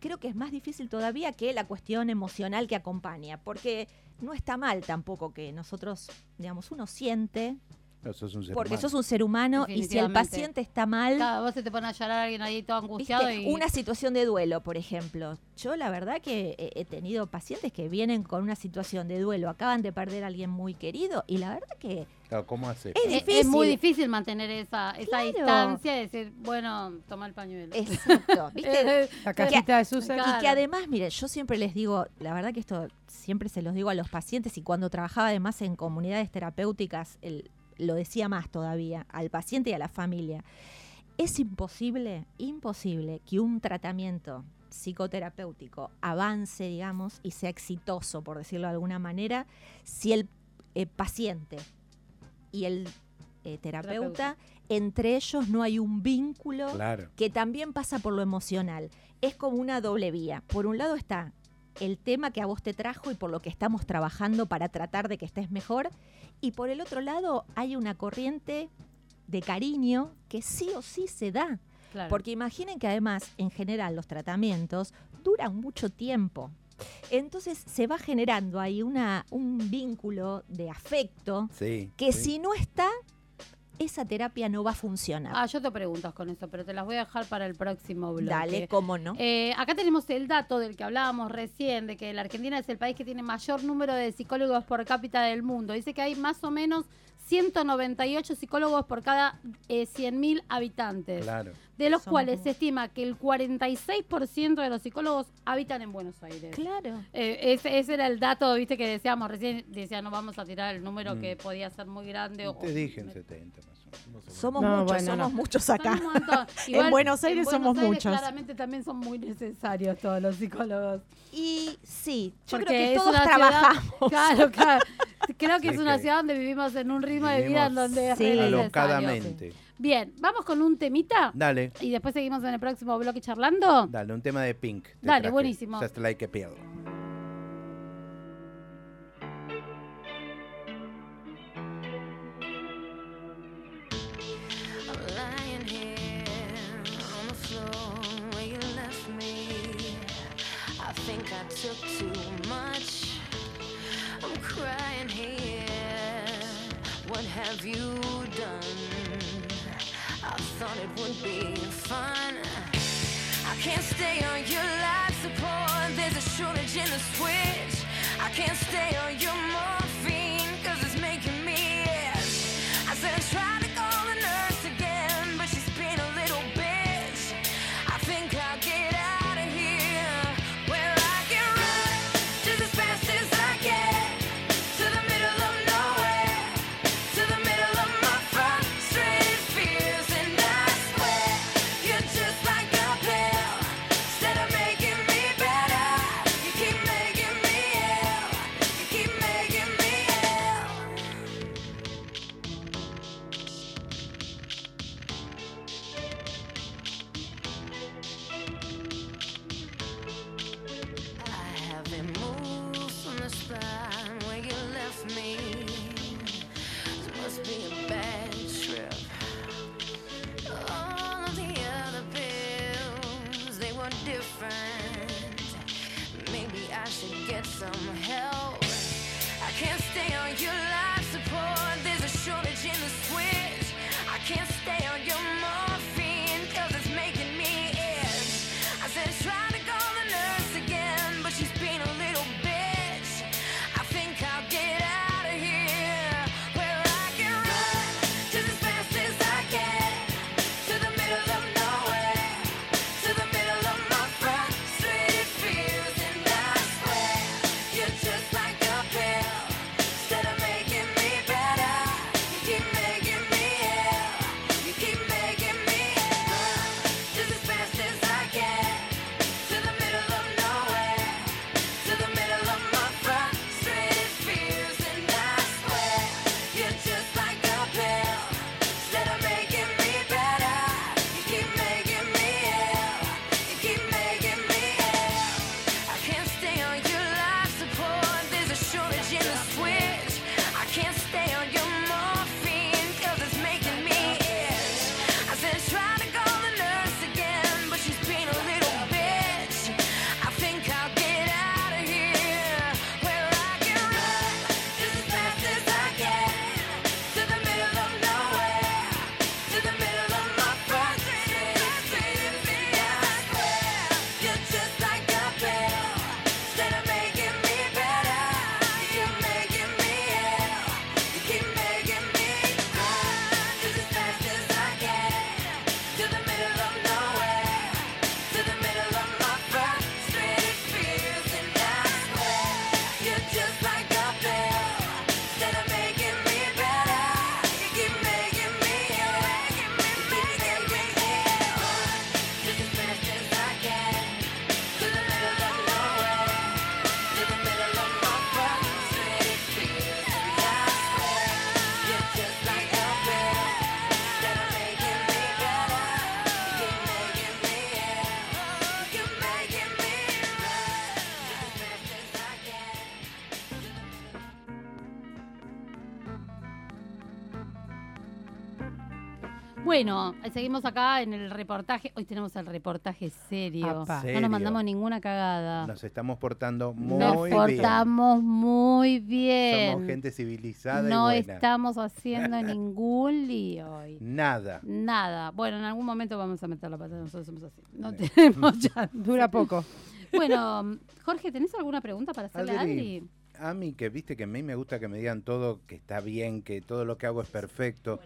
[SPEAKER 6] Creo que es más difícil todavía que la cuestión emocional que acompaña, porque no está mal tampoco que nosotros, digamos, uno siente,
[SPEAKER 3] No, sos un ser
[SPEAKER 6] porque
[SPEAKER 3] humano.
[SPEAKER 6] sos un ser humano y si el paciente está mal,
[SPEAKER 2] Claro, vos se te pone a llorar alguien ahí todo angustiado.
[SPEAKER 6] Una situación de duelo, por ejemplo. Yo la verdad que he, tenido pacientes que vienen con una situación de duelo, acaban de perder a alguien muy querido y la verdad que
[SPEAKER 3] Claro, ¿Cómo hace?
[SPEAKER 2] Es
[SPEAKER 6] difícil.
[SPEAKER 2] es muy difícil mantener esa, esa
[SPEAKER 6] Claro.
[SPEAKER 2] distancia y decir, bueno, toma el pañuelo.
[SPEAKER 6] exacto, ¿viste?
[SPEAKER 4] La cajita de Susan.
[SPEAKER 2] Claro.
[SPEAKER 6] Y que además, miren, yo siempre les digo, la verdad que esto siempre se los digo a los pacientes y cuando trabajaba además en comunidades terapéuticas, el- lo decía más todavía, al paciente y a la familia. Es imposible, imposible que un tratamiento psicoterapéutico avance, digamos, y sea exitoso, por decirlo de alguna manera, si el eh, paciente y el eh, terapeuta, entre ellos no hay un vínculo
[SPEAKER 3] Claro.
[SPEAKER 6] que también pasa por lo emocional. Es como una doble vía. Por un lado está el tema que a vos te trajo y por lo que estamos trabajando para tratar de que estés mejor. Y por el otro lado hay una corriente de cariño que sí o sí se da.
[SPEAKER 2] Claro.
[SPEAKER 6] Porque imaginen que además, en general, los tratamientos duran mucho tiempo. Entonces se va generando ahí una, un vínculo de afecto
[SPEAKER 3] Sí.
[SPEAKER 6] que
[SPEAKER 3] sí.
[SPEAKER 6] si no está, esa terapia no va a funcionar.
[SPEAKER 2] Ah, yo te preguntas con eso, pero te las voy a dejar para el próximo bloque.
[SPEAKER 6] Dale, cómo no.
[SPEAKER 2] Eh, acá tenemos el dato del que hablábamos recién, de que la Argentina es el país que tiene mayor número de psicólogos por cápita del mundo. Dice que hay más o menos 198 psicólogos por cada eh, 100.000 habitantes.
[SPEAKER 3] Claro.
[SPEAKER 2] De los
[SPEAKER 6] Somos
[SPEAKER 2] cuales se estima que el 46% de los psicólogos habitan en Buenos Aires.
[SPEAKER 6] Claro.
[SPEAKER 2] Eh, ese, ese era el dato, viste, que decíamos recién, decía, no vamos a tirar el número
[SPEAKER 3] Mm.
[SPEAKER 2] que podía ser muy grande. o-
[SPEAKER 3] Te dije en 70 más o menos.
[SPEAKER 6] Somos
[SPEAKER 4] No,
[SPEAKER 6] muchos,
[SPEAKER 4] bueno,
[SPEAKER 6] somos
[SPEAKER 4] no.
[SPEAKER 6] muchos acá.
[SPEAKER 2] montón.
[SPEAKER 6] En Buenos Aires
[SPEAKER 2] en
[SPEAKER 6] somos
[SPEAKER 2] Aires
[SPEAKER 6] muchos.
[SPEAKER 2] Claramente también son muy necesarios todos los psicólogos.
[SPEAKER 6] Y sí, yo
[SPEAKER 2] Porque
[SPEAKER 6] creo que
[SPEAKER 2] es
[SPEAKER 6] todos
[SPEAKER 2] una ciudad-
[SPEAKER 6] trabajamos.
[SPEAKER 2] Claro, claro. Creo que
[SPEAKER 3] Sí,
[SPEAKER 2] es una
[SPEAKER 3] que
[SPEAKER 2] ciudad donde vivimos en un ritmo de vida donde es
[SPEAKER 6] Sí.
[SPEAKER 2] necesario.
[SPEAKER 3] Alocadamente.
[SPEAKER 2] Bien, vamos con un temita
[SPEAKER 3] Dale,
[SPEAKER 2] y después seguimos en el próximo bloque charlando.
[SPEAKER 3] dale, un tema de Pink. te
[SPEAKER 2] Dale,
[SPEAKER 3] traje.
[SPEAKER 2] buenísimo.
[SPEAKER 3] Just like a pill.
[SPEAKER 7] I'm lying here on the floor where you left me. I think I took too much. I'm crying here. What have you it would be fun. I can't stay on your life support. There's a shortage in the switch. I can't stay on your morphine because it's making me itch. I said tried
[SPEAKER 2] Bueno, seguimos acá en el reportaje. Hoy tenemos el reportaje serio.
[SPEAKER 4] Apa.
[SPEAKER 2] No nos mandamos ninguna cagada.
[SPEAKER 3] Nos estamos portando
[SPEAKER 2] Nos
[SPEAKER 3] muy
[SPEAKER 2] portamos muy
[SPEAKER 3] bien.
[SPEAKER 2] bien.
[SPEAKER 3] Somos gente civilizada
[SPEAKER 2] no
[SPEAKER 3] y buena.
[SPEAKER 2] estamos haciendo ningún lío hoy.
[SPEAKER 3] Nada.
[SPEAKER 2] Nada. Bueno, en algún momento vamos a meter la pata. Nosotros somos así. No
[SPEAKER 3] Bien.
[SPEAKER 2] tenemos ya.
[SPEAKER 4] Dura poco.
[SPEAKER 2] Bueno, Jorge, ¿tenés alguna pregunta para hacerle a
[SPEAKER 3] Adri,
[SPEAKER 2] Adri?
[SPEAKER 3] A mí, que viste que a mí me gusta que me digan todo, que está bien, que todo lo que hago es perfecto.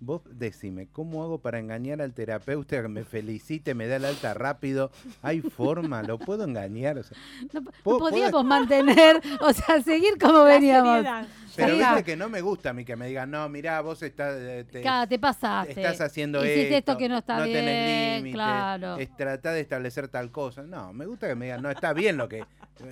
[SPEAKER 3] Vos decime, ¿cómo hago para engañar al terapeuta que me felicite, me da el alta rápido? ¿Hay forma? ¿Lo puedo engañar? O sea,
[SPEAKER 2] No, no
[SPEAKER 3] ¿Puedo-
[SPEAKER 2] podíamos mantener, o sea, seguir como veníamos.
[SPEAKER 6] seriedad.
[SPEAKER 3] pero viste que no me gusta a mí que me digan, no, mirá, vos estás, eh, te,
[SPEAKER 2] Claro, te pasaste.
[SPEAKER 3] estás haciendo
[SPEAKER 2] Hiciste
[SPEAKER 3] esto,
[SPEAKER 2] esto que no está bien,
[SPEAKER 3] tenés límite,
[SPEAKER 2] claro.
[SPEAKER 3] es tratar de establecer tal cosa. No, me gusta que me digan, no, está bien lo que...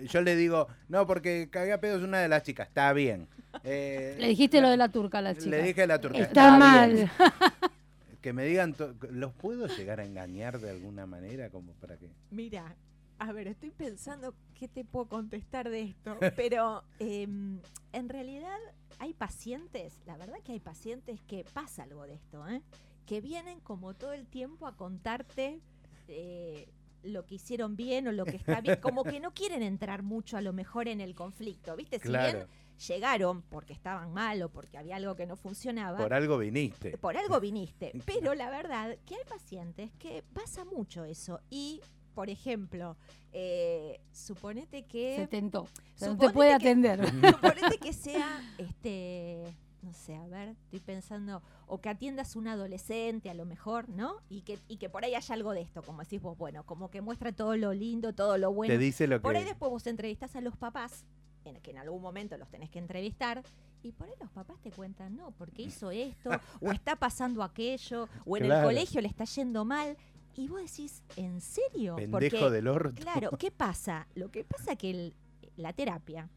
[SPEAKER 3] Yo le digo, no, porque cagué a pedos una de las chicas, está bien. Eh,
[SPEAKER 2] Le dijiste lo de la turca a la chica.
[SPEAKER 3] Le dije a la turca.
[SPEAKER 4] Está mal.
[SPEAKER 3] bien. Que me digan, ¿los puedo llegar a engañar de alguna manera? Como para que...
[SPEAKER 6] Mira, a ver, estoy pensando qué te puedo contestar de esto, pero em, en realidad hay pacientes, la verdad que hay pacientes que pasa algo de esto, ¿eh? que vienen como todo el tiempo a contarte eh, lo que hicieron bien o lo que está bien, como que no quieren entrar mucho a lo mejor en el conflicto, ¿viste? Si
[SPEAKER 3] Claro,
[SPEAKER 6] bien llegaron porque estaban mal o porque había algo que no funcionaba,
[SPEAKER 3] por algo viniste.
[SPEAKER 6] por algo viniste. Pero la verdad que hay pacientes que pasa mucho eso. Y, por ejemplo, eh, suponete que.
[SPEAKER 2] Se tentó. No te puede
[SPEAKER 6] que-
[SPEAKER 2] atender.
[SPEAKER 6] Suponete que sea, este, no sé, a ver, estoy pensando, o que atiendas un adolescente a lo mejor, ¿no? Y que, y que por ahí haya algo de esto, como decís vos, bueno, como que muestra todo lo lindo, todo lo bueno.
[SPEAKER 3] Te dice lo
[SPEAKER 6] Por ahí
[SPEAKER 3] que...
[SPEAKER 6] después vos entrevistás a los papás, en que en algún momento los tenés que entrevistar, y por ahí los papás te cuentan, no, porque hizo esto, o está pasando aquello, o en el colegio le está yendo mal. Y vos decís, ¿en serio?
[SPEAKER 3] Pendejo del orto.
[SPEAKER 6] Claro, ¿qué pasa? Lo que pasa que el- la terapia,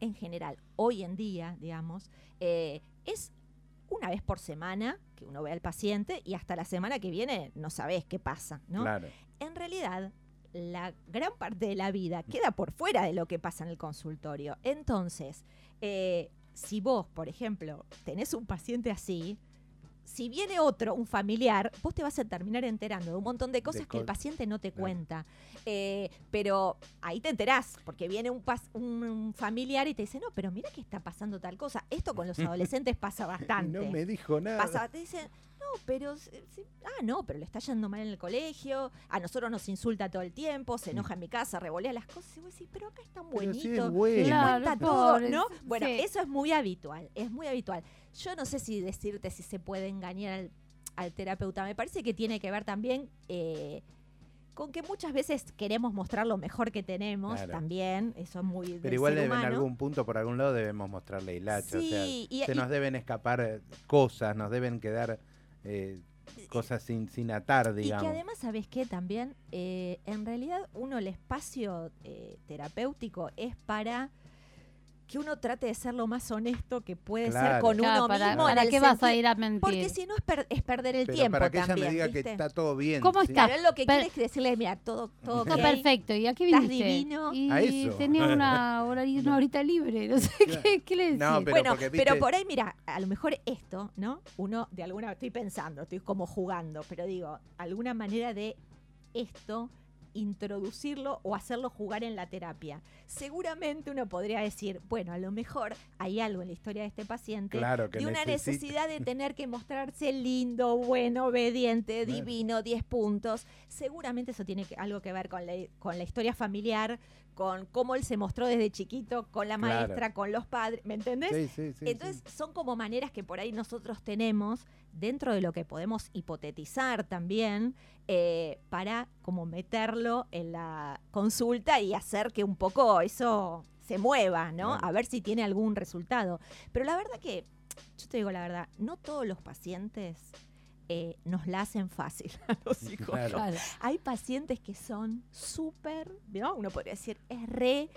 [SPEAKER 6] en general, hoy en día, digamos, eh, es una vez por semana que uno ve al paciente y hasta la semana que viene no sabés qué pasa, ¿no?
[SPEAKER 3] Claro.
[SPEAKER 6] En realidad, la gran parte de la vida queda por fuera de lo que pasa en el consultorio. Entonces, eh, si vos, por ejemplo, tenés un paciente así, si viene otro, un familiar, vos te vas a terminar enterando de un montón de cosas que el paciente no te cuenta. Eh, pero ahí te enterás, porque viene un, pas- un- un familiar y te dice, no, pero mira que está pasando tal cosa. Esto con los adolescentes pasa bastante.
[SPEAKER 3] No me dijo nada.
[SPEAKER 6] Pasa, te dicen, no, pero. se- ah, no, pero le está yendo mal en el colegio. A nosotros nos insulta todo el tiempo, se enoja en mi casa, revolea las cosas. Y vos decís, pero acá es tan
[SPEAKER 3] Pero sí es bueno.
[SPEAKER 2] Claro,
[SPEAKER 6] cuenta todo, ¿no? Bueno,
[SPEAKER 2] sí.
[SPEAKER 6] eso es muy habitual, es muy habitual. Yo no sé si decirte si se puede engañar al, al terapeuta. Me parece que tiene que ver también eh, con que muchas veces queremos mostrar lo mejor que tenemos
[SPEAKER 3] Claro.
[SPEAKER 6] también. Eso es muy.
[SPEAKER 3] Pero
[SPEAKER 6] del
[SPEAKER 3] igual
[SPEAKER 6] ser
[SPEAKER 3] en algún punto, por algún lado, debemos mostrarle hilacha. o sea,
[SPEAKER 6] Sí, y-
[SPEAKER 3] se
[SPEAKER 6] y-
[SPEAKER 3] nos deben escapar cosas, nos deben quedar eh, cosas sin, sin atar,
[SPEAKER 6] Y
[SPEAKER 3] digamos.
[SPEAKER 6] que además, ¿sabes qué? También, eh, en realidad, uno, el espacio eh, terapéutico es para que uno trate de ser lo más honesto que puede ser con
[SPEAKER 2] Claro,
[SPEAKER 6] uno
[SPEAKER 2] para,
[SPEAKER 6] mismo. en
[SPEAKER 2] ¿para
[SPEAKER 6] el
[SPEAKER 2] qué vas a ir a mentir?
[SPEAKER 6] Porque si no es, per- es perder el
[SPEAKER 3] Pero
[SPEAKER 6] tiempo
[SPEAKER 3] para que ella
[SPEAKER 6] también,
[SPEAKER 3] me diga
[SPEAKER 6] ¿viste?
[SPEAKER 3] que está todo bien.
[SPEAKER 2] ¿Cómo
[SPEAKER 3] ¿sí?
[SPEAKER 2] está?
[SPEAKER 6] Pero él lo que
[SPEAKER 2] Per-
[SPEAKER 6] quiere es decirle, mira, todo, todo
[SPEAKER 2] Está perfecto. ¿Y a qué
[SPEAKER 6] Estás
[SPEAKER 2] viniste?
[SPEAKER 6] divino.
[SPEAKER 2] Y
[SPEAKER 3] A eso.
[SPEAKER 2] tenía una, hora, una horita libre. No sé
[SPEAKER 3] Claro.
[SPEAKER 2] qué, qué le decís.
[SPEAKER 3] No, pero
[SPEAKER 6] bueno,
[SPEAKER 3] porque,
[SPEAKER 6] pero por ahí, mira, a lo mejor esto, ¿no? Uno de alguna estoy pensando, estoy como jugando, pero digo, alguna manera de esto introducirlo o hacerlo jugar en la terapia. Seguramente uno podría decir, bueno, a lo mejor hay algo en la historia de este paciente
[SPEAKER 3] Claro que
[SPEAKER 6] de una
[SPEAKER 3] necesita-
[SPEAKER 6] necesidad de tener que mostrarse lindo, bueno, obediente, divino, 10 puntos. Seguramente eso tiene que- algo que ver con la, con la historia familiar, con cómo él se mostró desde chiquito, con la
[SPEAKER 3] Claro.
[SPEAKER 6] maestra, con los padres, ¿me entendés?
[SPEAKER 3] Sí, sí, sí,
[SPEAKER 6] Entonces son como maneras que por ahí nosotros tenemos dentro de lo que podemos hipotetizar también eh, para como meterlo en la consulta y hacer que un poco eso se mueva, ¿no?
[SPEAKER 3] Claro.
[SPEAKER 6] A ver si tiene algún resultado. Pero la verdad que, yo te digo la verdad, no todos los pacientes eh, nos la hacen fácil a los psicólogos.
[SPEAKER 3] Claro.
[SPEAKER 2] Claro.
[SPEAKER 6] Hay pacientes que son súper, ¿no? Uno podría decir, es re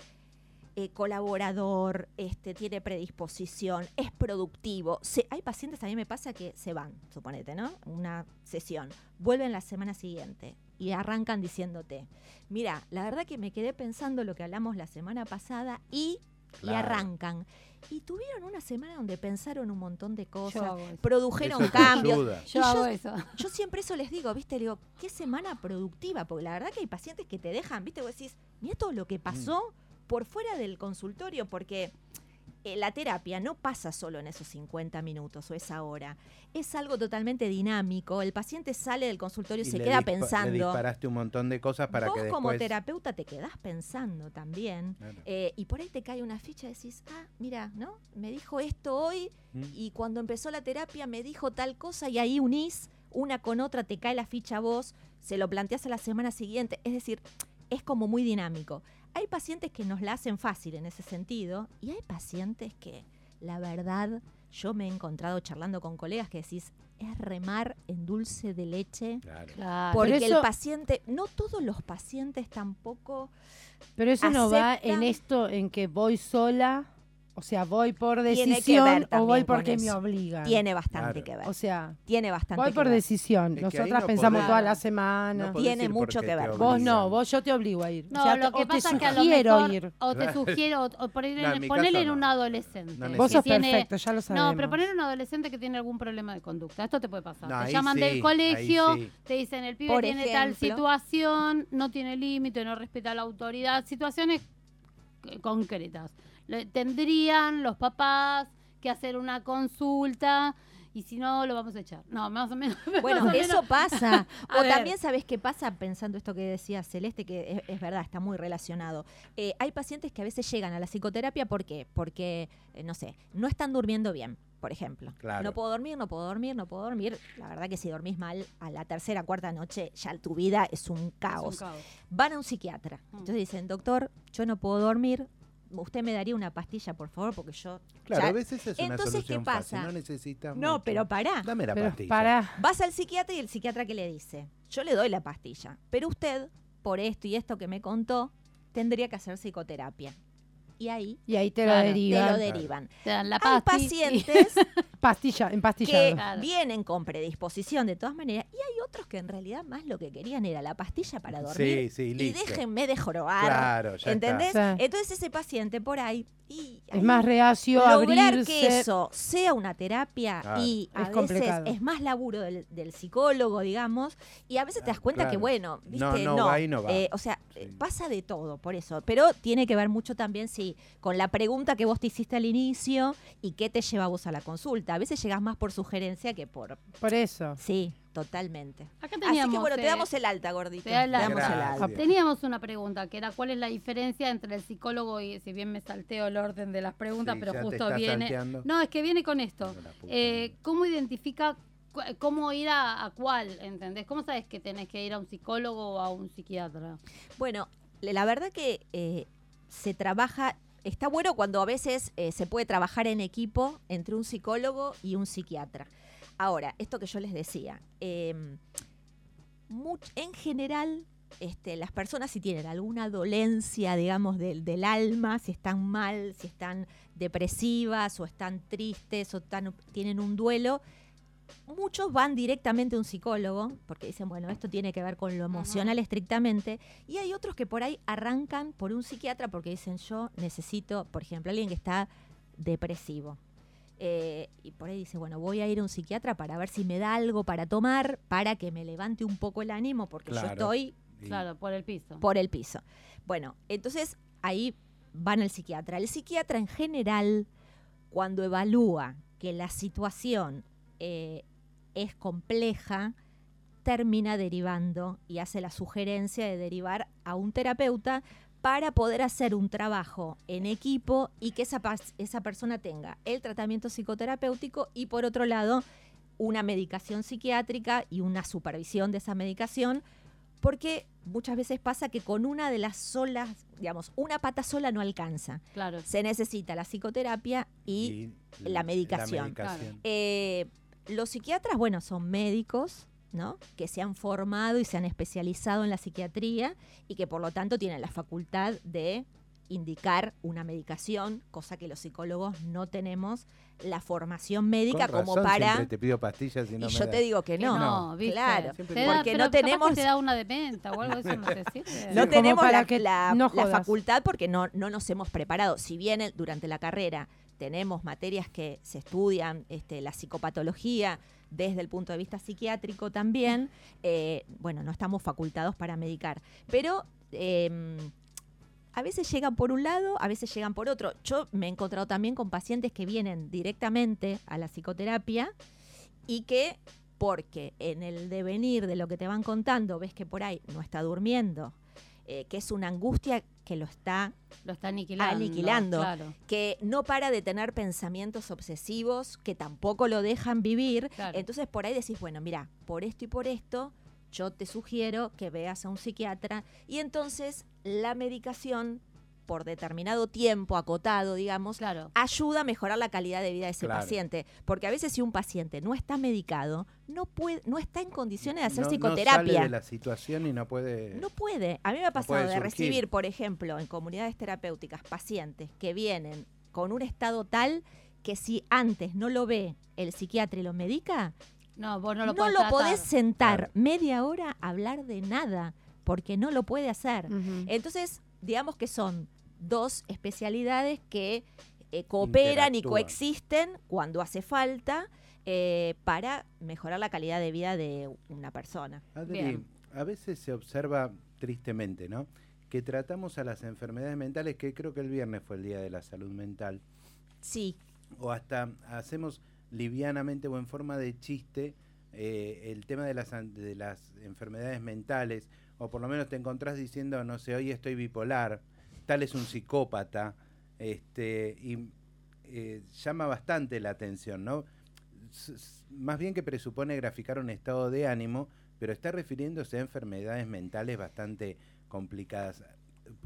[SPEAKER 6] eh, colaborador, este, tiene predisposición, es productivo. Se- hay pacientes, a mí me pasa que se van, suponete, ¿no? Una sesión, vuelven la semana siguiente y arrancan diciéndote, mira, la verdad que me quedé pensando lo que hablamos la semana pasada y, arrancan. Y tuvieron una semana donde pensaron un montón de cosas, produjeron
[SPEAKER 3] Eso
[SPEAKER 6] cambios.
[SPEAKER 2] Yo
[SPEAKER 6] Y yo-
[SPEAKER 2] hago eso.
[SPEAKER 6] Yo siempre eso les digo, ¿viste? Le digo, qué semana productiva, porque la verdad que hay pacientes que te dejan, ¿viste? Vos decís, mira todo lo que pasó por fuera del consultorio, porque eh, la terapia no pasa solo en esos 50 minutos o esa hora. Es algo totalmente dinámico. El paciente sale del consultorio y, se queda
[SPEAKER 3] dispa- Le
[SPEAKER 6] pensando.
[SPEAKER 3] disparaste un montón de cosas para
[SPEAKER 6] Vos
[SPEAKER 3] que
[SPEAKER 6] como
[SPEAKER 3] después...
[SPEAKER 6] terapeuta te quedás pensando también.
[SPEAKER 3] Claro.
[SPEAKER 6] eh, y por ahí te cae una ficha y decís, ah, mira, ¿no? Me dijo esto hoy
[SPEAKER 3] Mm.
[SPEAKER 6] y cuando empezó la terapia me dijo tal cosa y ahí unís una con otra, te cae la ficha a vos, se lo planteás a la semana siguiente. Es decir, es como muy dinámico. Hay pacientes que nos la hacen fácil en ese sentido y hay pacientes que, la verdad, yo me he encontrado charlando con colegas que decís, es remar en dulce de leche.
[SPEAKER 3] Claro.
[SPEAKER 2] Claro.
[SPEAKER 6] Porque
[SPEAKER 4] eso-
[SPEAKER 6] el paciente, no todos los pacientes tampoco
[SPEAKER 4] Pero eso no va en esto en que voy sola, o sea, voy por decisión o voy porque me obligan.
[SPEAKER 6] tiene bastante
[SPEAKER 3] Claro.
[SPEAKER 6] que ver.
[SPEAKER 4] O sea,
[SPEAKER 6] tiene bastante
[SPEAKER 4] voy
[SPEAKER 6] que
[SPEAKER 4] por
[SPEAKER 6] ver.
[SPEAKER 4] decisión.
[SPEAKER 3] Es que ahí
[SPEAKER 4] Nosotras
[SPEAKER 3] no
[SPEAKER 4] pensamos
[SPEAKER 3] podés-
[SPEAKER 4] toda la semana.
[SPEAKER 6] Tiene mucho que
[SPEAKER 3] te
[SPEAKER 6] ver.
[SPEAKER 4] vos no, vos yo te obligo a ir.
[SPEAKER 2] No,
[SPEAKER 4] O sea,
[SPEAKER 2] lo
[SPEAKER 4] o
[SPEAKER 2] que
[SPEAKER 4] te
[SPEAKER 2] pasa es que a lo
[SPEAKER 4] sugiero
[SPEAKER 2] mejor
[SPEAKER 4] ir.
[SPEAKER 2] o te sugiero o, o poner-
[SPEAKER 3] No, en
[SPEAKER 2] ponerle
[SPEAKER 3] caso
[SPEAKER 2] en un adolescente.
[SPEAKER 4] Vos sos
[SPEAKER 2] tiene-
[SPEAKER 4] perfecto, ya lo sabemos.
[SPEAKER 2] No, pero poner un adolescente que tiene algún problema de conducta. Esto te puede pasar.
[SPEAKER 3] No,
[SPEAKER 2] te llaman
[SPEAKER 3] sí,
[SPEAKER 2] del colegio,
[SPEAKER 3] sí.
[SPEAKER 2] te dicen el pibe
[SPEAKER 6] Por
[SPEAKER 2] tiene tal situación, no tiene límite, no respeta la autoridad. Situaciones concretas. Tendrían los papás que hacer una consulta y si no, lo vamos a echar. No, más o menos.
[SPEAKER 6] Bueno, eso
[SPEAKER 2] menos.
[SPEAKER 6] pasa. O
[SPEAKER 2] ver.
[SPEAKER 6] también sabes qué pasa pensando esto que decía Celeste, que es, es verdad, está muy relacionado. Eh, hay pacientes que a veces llegan a la psicoterapia ¿por qué? porque, eh, no sé, no están durmiendo bien, por ejemplo.
[SPEAKER 3] Claro.
[SPEAKER 6] No puedo dormir, no puedo dormir, no puedo dormir. La verdad que si dormís mal a la tercera, cuarta noche, ya tu vida es un
[SPEAKER 2] Es un
[SPEAKER 6] caos.
[SPEAKER 2] caos.
[SPEAKER 6] Van a un psiquiatra.
[SPEAKER 2] Mm.
[SPEAKER 6] Entonces dicen, doctor, yo no puedo dormir. Usted me daría una pastilla, por favor, porque yo...
[SPEAKER 3] Claro,
[SPEAKER 6] ya-
[SPEAKER 3] a veces es una
[SPEAKER 6] Entonces, ¿qué
[SPEAKER 3] solución fácil,
[SPEAKER 6] pasa?
[SPEAKER 3] no necesitas
[SPEAKER 6] No,
[SPEAKER 3] mucho.
[SPEAKER 6] pero pará.
[SPEAKER 3] Dame la
[SPEAKER 4] Pero
[SPEAKER 3] pastilla.
[SPEAKER 4] para,
[SPEAKER 6] Vas al psiquiatra y el psiquiatra que le dice, yo le doy la pastilla, pero usted, por esto y esto que me contó, tendría que hacer psicoterapia. Y ahí
[SPEAKER 4] y ahí te lo
[SPEAKER 2] Claro, te
[SPEAKER 4] derivan.
[SPEAKER 6] lo derivan.
[SPEAKER 2] Te dan la
[SPEAKER 6] Hay pacientes
[SPEAKER 4] Pastilla,
[SPEAKER 6] que.
[SPEAKER 2] Claro.
[SPEAKER 6] vienen con predisposición de todas maneras y hay otros que en realidad más lo que querían era la pastilla para dormir.
[SPEAKER 3] Sí, sí,
[SPEAKER 6] y
[SPEAKER 3] listo.
[SPEAKER 6] déjenme de jorobar.
[SPEAKER 3] Claro, ya
[SPEAKER 6] ¿Entendés?
[SPEAKER 4] está.
[SPEAKER 6] Entonces ese paciente por ahí... Y
[SPEAKER 4] Es
[SPEAKER 6] ahí
[SPEAKER 4] más reacio a
[SPEAKER 6] lograr
[SPEAKER 4] abrirse.
[SPEAKER 6] que eso sea una terapia
[SPEAKER 3] Claro.
[SPEAKER 6] y a
[SPEAKER 4] Es
[SPEAKER 6] veces
[SPEAKER 4] complicado.
[SPEAKER 6] es más laburo del, del psicólogo, digamos, y a veces te das cuenta que, bueno,
[SPEAKER 3] No,
[SPEAKER 6] viste,
[SPEAKER 3] no
[SPEAKER 6] no,
[SPEAKER 3] va y no va.
[SPEAKER 6] eh, o sea,
[SPEAKER 3] Sí.
[SPEAKER 6] pasa de todo, por eso, pero tiene que ver mucho también, sí, con la pregunta que vos te hiciste al inicio y qué te lleva a vos a la consulta. A veces llegás más por sugerencia que por...
[SPEAKER 4] Por eso.
[SPEAKER 6] Sí, totalmente.
[SPEAKER 2] Acá
[SPEAKER 6] Así
[SPEAKER 2] teníamos,
[SPEAKER 6] que bueno, te
[SPEAKER 2] eh,
[SPEAKER 6] damos el alta, gordito.
[SPEAKER 2] te da el alta.
[SPEAKER 6] damos el alta.
[SPEAKER 2] Teníamos una pregunta que era cuál es la diferencia entre el psicólogo y si bien me salteo el orden de las preguntas,
[SPEAKER 3] Sí,
[SPEAKER 2] pero
[SPEAKER 3] ya te
[SPEAKER 2] justo viene.
[SPEAKER 3] salteando.
[SPEAKER 2] No, es que viene con esto. Eh. ¿Cómo identifica cómo ir a, a cuál? ¿Entendés? ¿Cómo sabes que tenés que ir a un psicólogo o a un psiquiatra?
[SPEAKER 6] Bueno, la verdad que eh, se trabaja, está bueno cuando a veces eh, se puede trabajar en equipo entre un psicólogo y un psiquiatra. Ahora, esto que yo les decía, much- en general, este, las personas si tienen alguna dolencia, digamos, del, alma, si están mal, si están depresivas o están tristes o tienen un duelo, muchos van directamente a un psicólogo, porque dicen, bueno, esto tiene que ver con lo emocional estrictamente, y hay otros que por ahí arrancan por un psiquiatra porque dicen, yo necesito, por ejemplo, alguien que está depresivo. Eh, y por ahí dice, bueno, voy a ir a un psiquiatra para ver si me da algo para tomar, para que me levante un poco el ánimo, porque yo estoy
[SPEAKER 3] Y-
[SPEAKER 2] Claro, por el piso.
[SPEAKER 6] por el piso. Bueno, entonces ahí van al psiquiatra. El psiquiatra en general, cuando evalúa que la situación eh, es compleja, termina derivando y hace la sugerencia de derivar a un terapeuta para poder hacer un trabajo en equipo y que esa, esa persona tenga el tratamiento psicoterapéutico y por otro lado una medicación psiquiátrica y una supervisión de esa medicación porque muchas veces pasa que con una de las solas, digamos, una pata sola no alcanza.
[SPEAKER 2] Claro.
[SPEAKER 6] Se necesita la psicoterapia y,
[SPEAKER 3] y
[SPEAKER 6] la medicación.
[SPEAKER 3] medicación.
[SPEAKER 6] eh, los psiquiatras, bueno, son médicos, ¿no? Que se han formado y se han especializado en la psiquiatría y que por lo tanto tienen la facultad de indicar una medicación, cosa que los psicólogos no tenemos la formación médica
[SPEAKER 3] Con
[SPEAKER 6] como
[SPEAKER 3] razón
[SPEAKER 6] para...
[SPEAKER 3] siempre te pido pastillas y no
[SPEAKER 6] y
[SPEAKER 3] me
[SPEAKER 6] yo te digo que
[SPEAKER 2] Que
[SPEAKER 6] no.
[SPEAKER 2] no, ¿viste?
[SPEAKER 6] claro.
[SPEAKER 2] Te da-
[SPEAKER 6] porque
[SPEAKER 2] pero
[SPEAKER 6] no
[SPEAKER 2] capaz que
[SPEAKER 6] tenemos-
[SPEAKER 2] te da una de menta o algo de eso, no sirve.
[SPEAKER 6] No
[SPEAKER 4] como
[SPEAKER 6] tenemos
[SPEAKER 4] para
[SPEAKER 6] la,
[SPEAKER 4] que
[SPEAKER 6] la-
[SPEAKER 4] no
[SPEAKER 6] la
[SPEAKER 4] jodas.
[SPEAKER 6] facultad porque no, no nos hemos preparado. Si bien el- durante la carrera tenemos materias que se estudian, este, la psicopatología desde el punto de vista psiquiátrico también, eh, bueno, no estamos facultados para medicar. Pero eh, a veces llegan por un lado, a veces llegan por otro. Yo me he encontrado también con pacientes que vienen directamente a la psicoterapia y que porque en el devenir de lo que te van contando ves que por ahí no está durmiendo, eh, que es una angustia que lo está
[SPEAKER 2] Lo está aniquilando.
[SPEAKER 6] Aniquilando.
[SPEAKER 2] Claro.
[SPEAKER 6] que no para de tener pensamientos obsesivos que tampoco lo dejan vivir.
[SPEAKER 2] Claro.
[SPEAKER 6] Entonces por ahí decís, bueno, mira, por esto y por esto, yo te sugiero que veas a un psiquiatra y entonces la medicación por determinado tiempo acotado, digamos,
[SPEAKER 2] Claro.
[SPEAKER 6] ayuda a mejorar la calidad de vida de ese
[SPEAKER 3] Claro.
[SPEAKER 6] paciente. Porque a veces si un paciente no está medicado, no puede, no está en condiciones de hacer
[SPEAKER 3] no, No
[SPEAKER 6] psicoterapia.
[SPEAKER 3] sale de la situación y no puede.
[SPEAKER 6] No puede. A mí me ha pasado de
[SPEAKER 3] surgir.
[SPEAKER 6] recibir, por ejemplo, en comunidades terapéuticas, pacientes que vienen con un estado tal que si antes no lo ve el psiquiatra y lo medica,
[SPEAKER 2] No, vos no
[SPEAKER 6] no
[SPEAKER 2] lo
[SPEAKER 6] lo,
[SPEAKER 2] podés
[SPEAKER 6] sentar
[SPEAKER 3] Claro.
[SPEAKER 6] media hora a hablar de nada, porque no lo puede hacer. Entonces, digamos que son dos especialidades que eh, cooperan y coexisten cuando hace falta eh, para mejorar la calidad de vida de una persona.
[SPEAKER 3] Adri,
[SPEAKER 2] Bien.
[SPEAKER 3] a veces se observa tristemente, ¿no? Que tratamos a las enfermedades mentales, que creo que el viernes fue el día de la salud mental,
[SPEAKER 6] Sí,
[SPEAKER 3] o hasta hacemos livianamente o en forma de chiste eh, el tema de las, de las enfermedades mentales, o por lo menos te encontrás diciendo, no sé, hoy estoy bipolar, tal es un psicópata, este, y eh, llama bastante la atención, ¿no? Más bien que presupone graficar un estado de ánimo, pero está refiriéndose a enfermedades mentales bastante complicadas.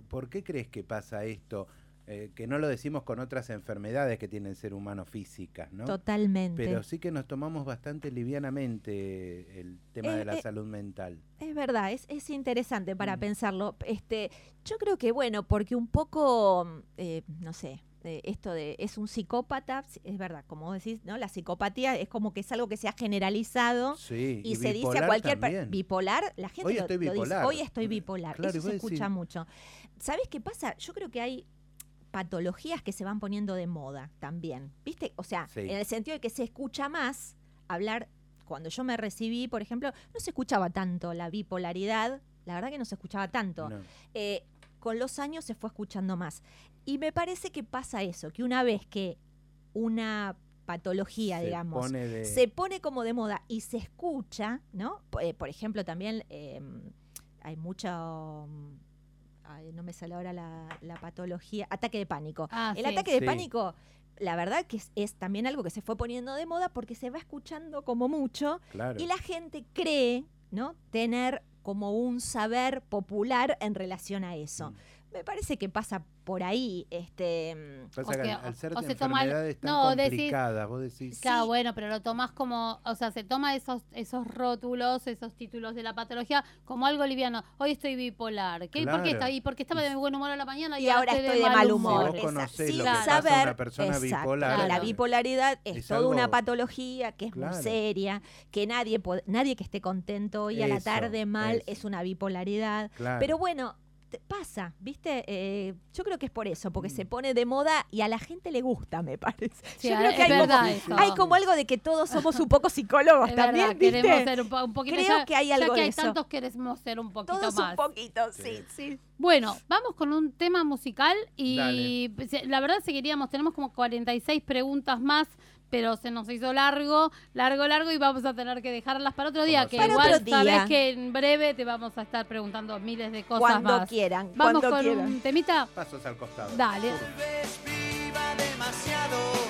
[SPEAKER 3] ¿Por qué crees que pasa esto? Eh, que no lo decimos con otras enfermedades que tienen ser humano físicas, ¿no?
[SPEAKER 6] totalmente.
[SPEAKER 3] Pero sí que nos tomamos bastante livianamente el tema
[SPEAKER 6] Eh,
[SPEAKER 3] de la
[SPEAKER 6] eh,
[SPEAKER 3] salud mental.
[SPEAKER 6] Es verdad, es, es interesante para pensarlo. Este, yo creo que bueno, porque un poco, no sé, esto de es un psicópata, es verdad, como decís, ¿no? La psicopatía es como que es algo que se ha generalizado
[SPEAKER 3] Sí,
[SPEAKER 6] y, se dice a
[SPEAKER 3] bipolar
[SPEAKER 6] cualquier
[SPEAKER 3] también.
[SPEAKER 6] bipolar, la gente
[SPEAKER 3] Hoy
[SPEAKER 6] lo-
[SPEAKER 3] estoy
[SPEAKER 6] lo dice,
[SPEAKER 3] bipolar.
[SPEAKER 6] hoy estoy bipolar.
[SPEAKER 3] Claro,
[SPEAKER 6] Eso se escucha mucho. ¿Sabes qué pasa? Yo creo que hay patologías que se van poniendo de moda también. ¿Viste? O sea,
[SPEAKER 3] Sí.
[SPEAKER 6] en el sentido de que se escucha más hablar cuando yo me recibí, por ejemplo, no se escuchaba tanto la bipolaridad, la verdad que no se escuchaba tanto.
[SPEAKER 3] No.
[SPEAKER 6] Eh, con los años se fue escuchando más. Y me parece que pasa eso, que una vez que una patología,
[SPEAKER 3] Se
[SPEAKER 6] digamos,
[SPEAKER 3] pone de-
[SPEAKER 6] se pone como de moda y se escucha, ¿no? Eh, por ejemplo, también eh, hay mucho... ay, no me sale ahora la, la patología, ataque de pánico.
[SPEAKER 2] Ah,
[SPEAKER 6] El
[SPEAKER 2] sí.
[SPEAKER 6] ataque de
[SPEAKER 3] Sí.
[SPEAKER 6] pánico, la verdad que es, es también algo que se fue poniendo de moda porque se va escuchando como mucho
[SPEAKER 3] Claro.
[SPEAKER 6] y la gente cree, ¿no? Tener como un saber popular en relación a eso.
[SPEAKER 3] Mm.
[SPEAKER 6] Me parece que pasa por ahí, este,
[SPEAKER 3] Pasa
[SPEAKER 2] O
[SPEAKER 3] que al, al ser
[SPEAKER 2] o
[SPEAKER 3] de
[SPEAKER 2] se toma
[SPEAKER 3] tan
[SPEAKER 2] no, decís-
[SPEAKER 3] vos decís...
[SPEAKER 2] Claro, bueno, pero lo tomás como, o sea, se toma esos esos rótulos, esos títulos de la patología como algo liviano. Hoy estoy bipolar. ¿Qué? ¿Por qué está ahí? Porque estaba de buen humor a la mañana y,
[SPEAKER 6] y ahora estoy de mal humor.
[SPEAKER 3] Si vos
[SPEAKER 6] Esa-
[SPEAKER 3] conocés
[SPEAKER 6] sin
[SPEAKER 3] lo que pasa a
[SPEAKER 6] saber,
[SPEAKER 3] una persona
[SPEAKER 6] exacto,
[SPEAKER 3] bipolar,
[SPEAKER 6] la bipolaridad es,
[SPEAKER 3] es
[SPEAKER 6] toda una patología que es
[SPEAKER 3] Claro.
[SPEAKER 6] muy seria, que nadie nadie que esté contento hoy a la tarde mal
[SPEAKER 3] eso.
[SPEAKER 6] es una bipolaridad.
[SPEAKER 3] Claro.
[SPEAKER 6] Pero bueno, te- pasa, ¿viste? Eh, yo creo que es por eso, porque se
[SPEAKER 3] Mm.
[SPEAKER 6] pone de moda y a la gente le gusta, me parece.
[SPEAKER 2] Sí,
[SPEAKER 6] yo creo que hay
[SPEAKER 2] verdad
[SPEAKER 6] como, hay como algo de que todos somos un poco psicólogos
[SPEAKER 2] Es
[SPEAKER 6] también,
[SPEAKER 2] verdad,
[SPEAKER 6] ¿viste?
[SPEAKER 2] queremos ser un, po- un poquito
[SPEAKER 6] Creo
[SPEAKER 2] ya-
[SPEAKER 6] que hay
[SPEAKER 2] ya
[SPEAKER 6] algo
[SPEAKER 2] que
[SPEAKER 6] de
[SPEAKER 2] hay
[SPEAKER 6] eso.
[SPEAKER 2] tantos queremos ser un poquito
[SPEAKER 6] Todos
[SPEAKER 2] más.
[SPEAKER 6] un poquito, sí, sí.
[SPEAKER 2] Bueno, vamos con un tema musical y se- la verdad seguiríamos, tenemos como 46 preguntas más, pero se nos hizo largo, largo, largo y vamos a tener que dejarlas para otro día, que
[SPEAKER 6] Para
[SPEAKER 2] igual sabes que en breve te vamos a estar preguntando miles de cosas
[SPEAKER 6] Cuando
[SPEAKER 2] más.
[SPEAKER 6] quieran,
[SPEAKER 2] Vamos
[SPEAKER 6] cuando
[SPEAKER 2] con
[SPEAKER 6] quieran.
[SPEAKER 2] un temita.
[SPEAKER 3] Pasos al costado.
[SPEAKER 2] Dale.
[SPEAKER 8] vez viva demasiado.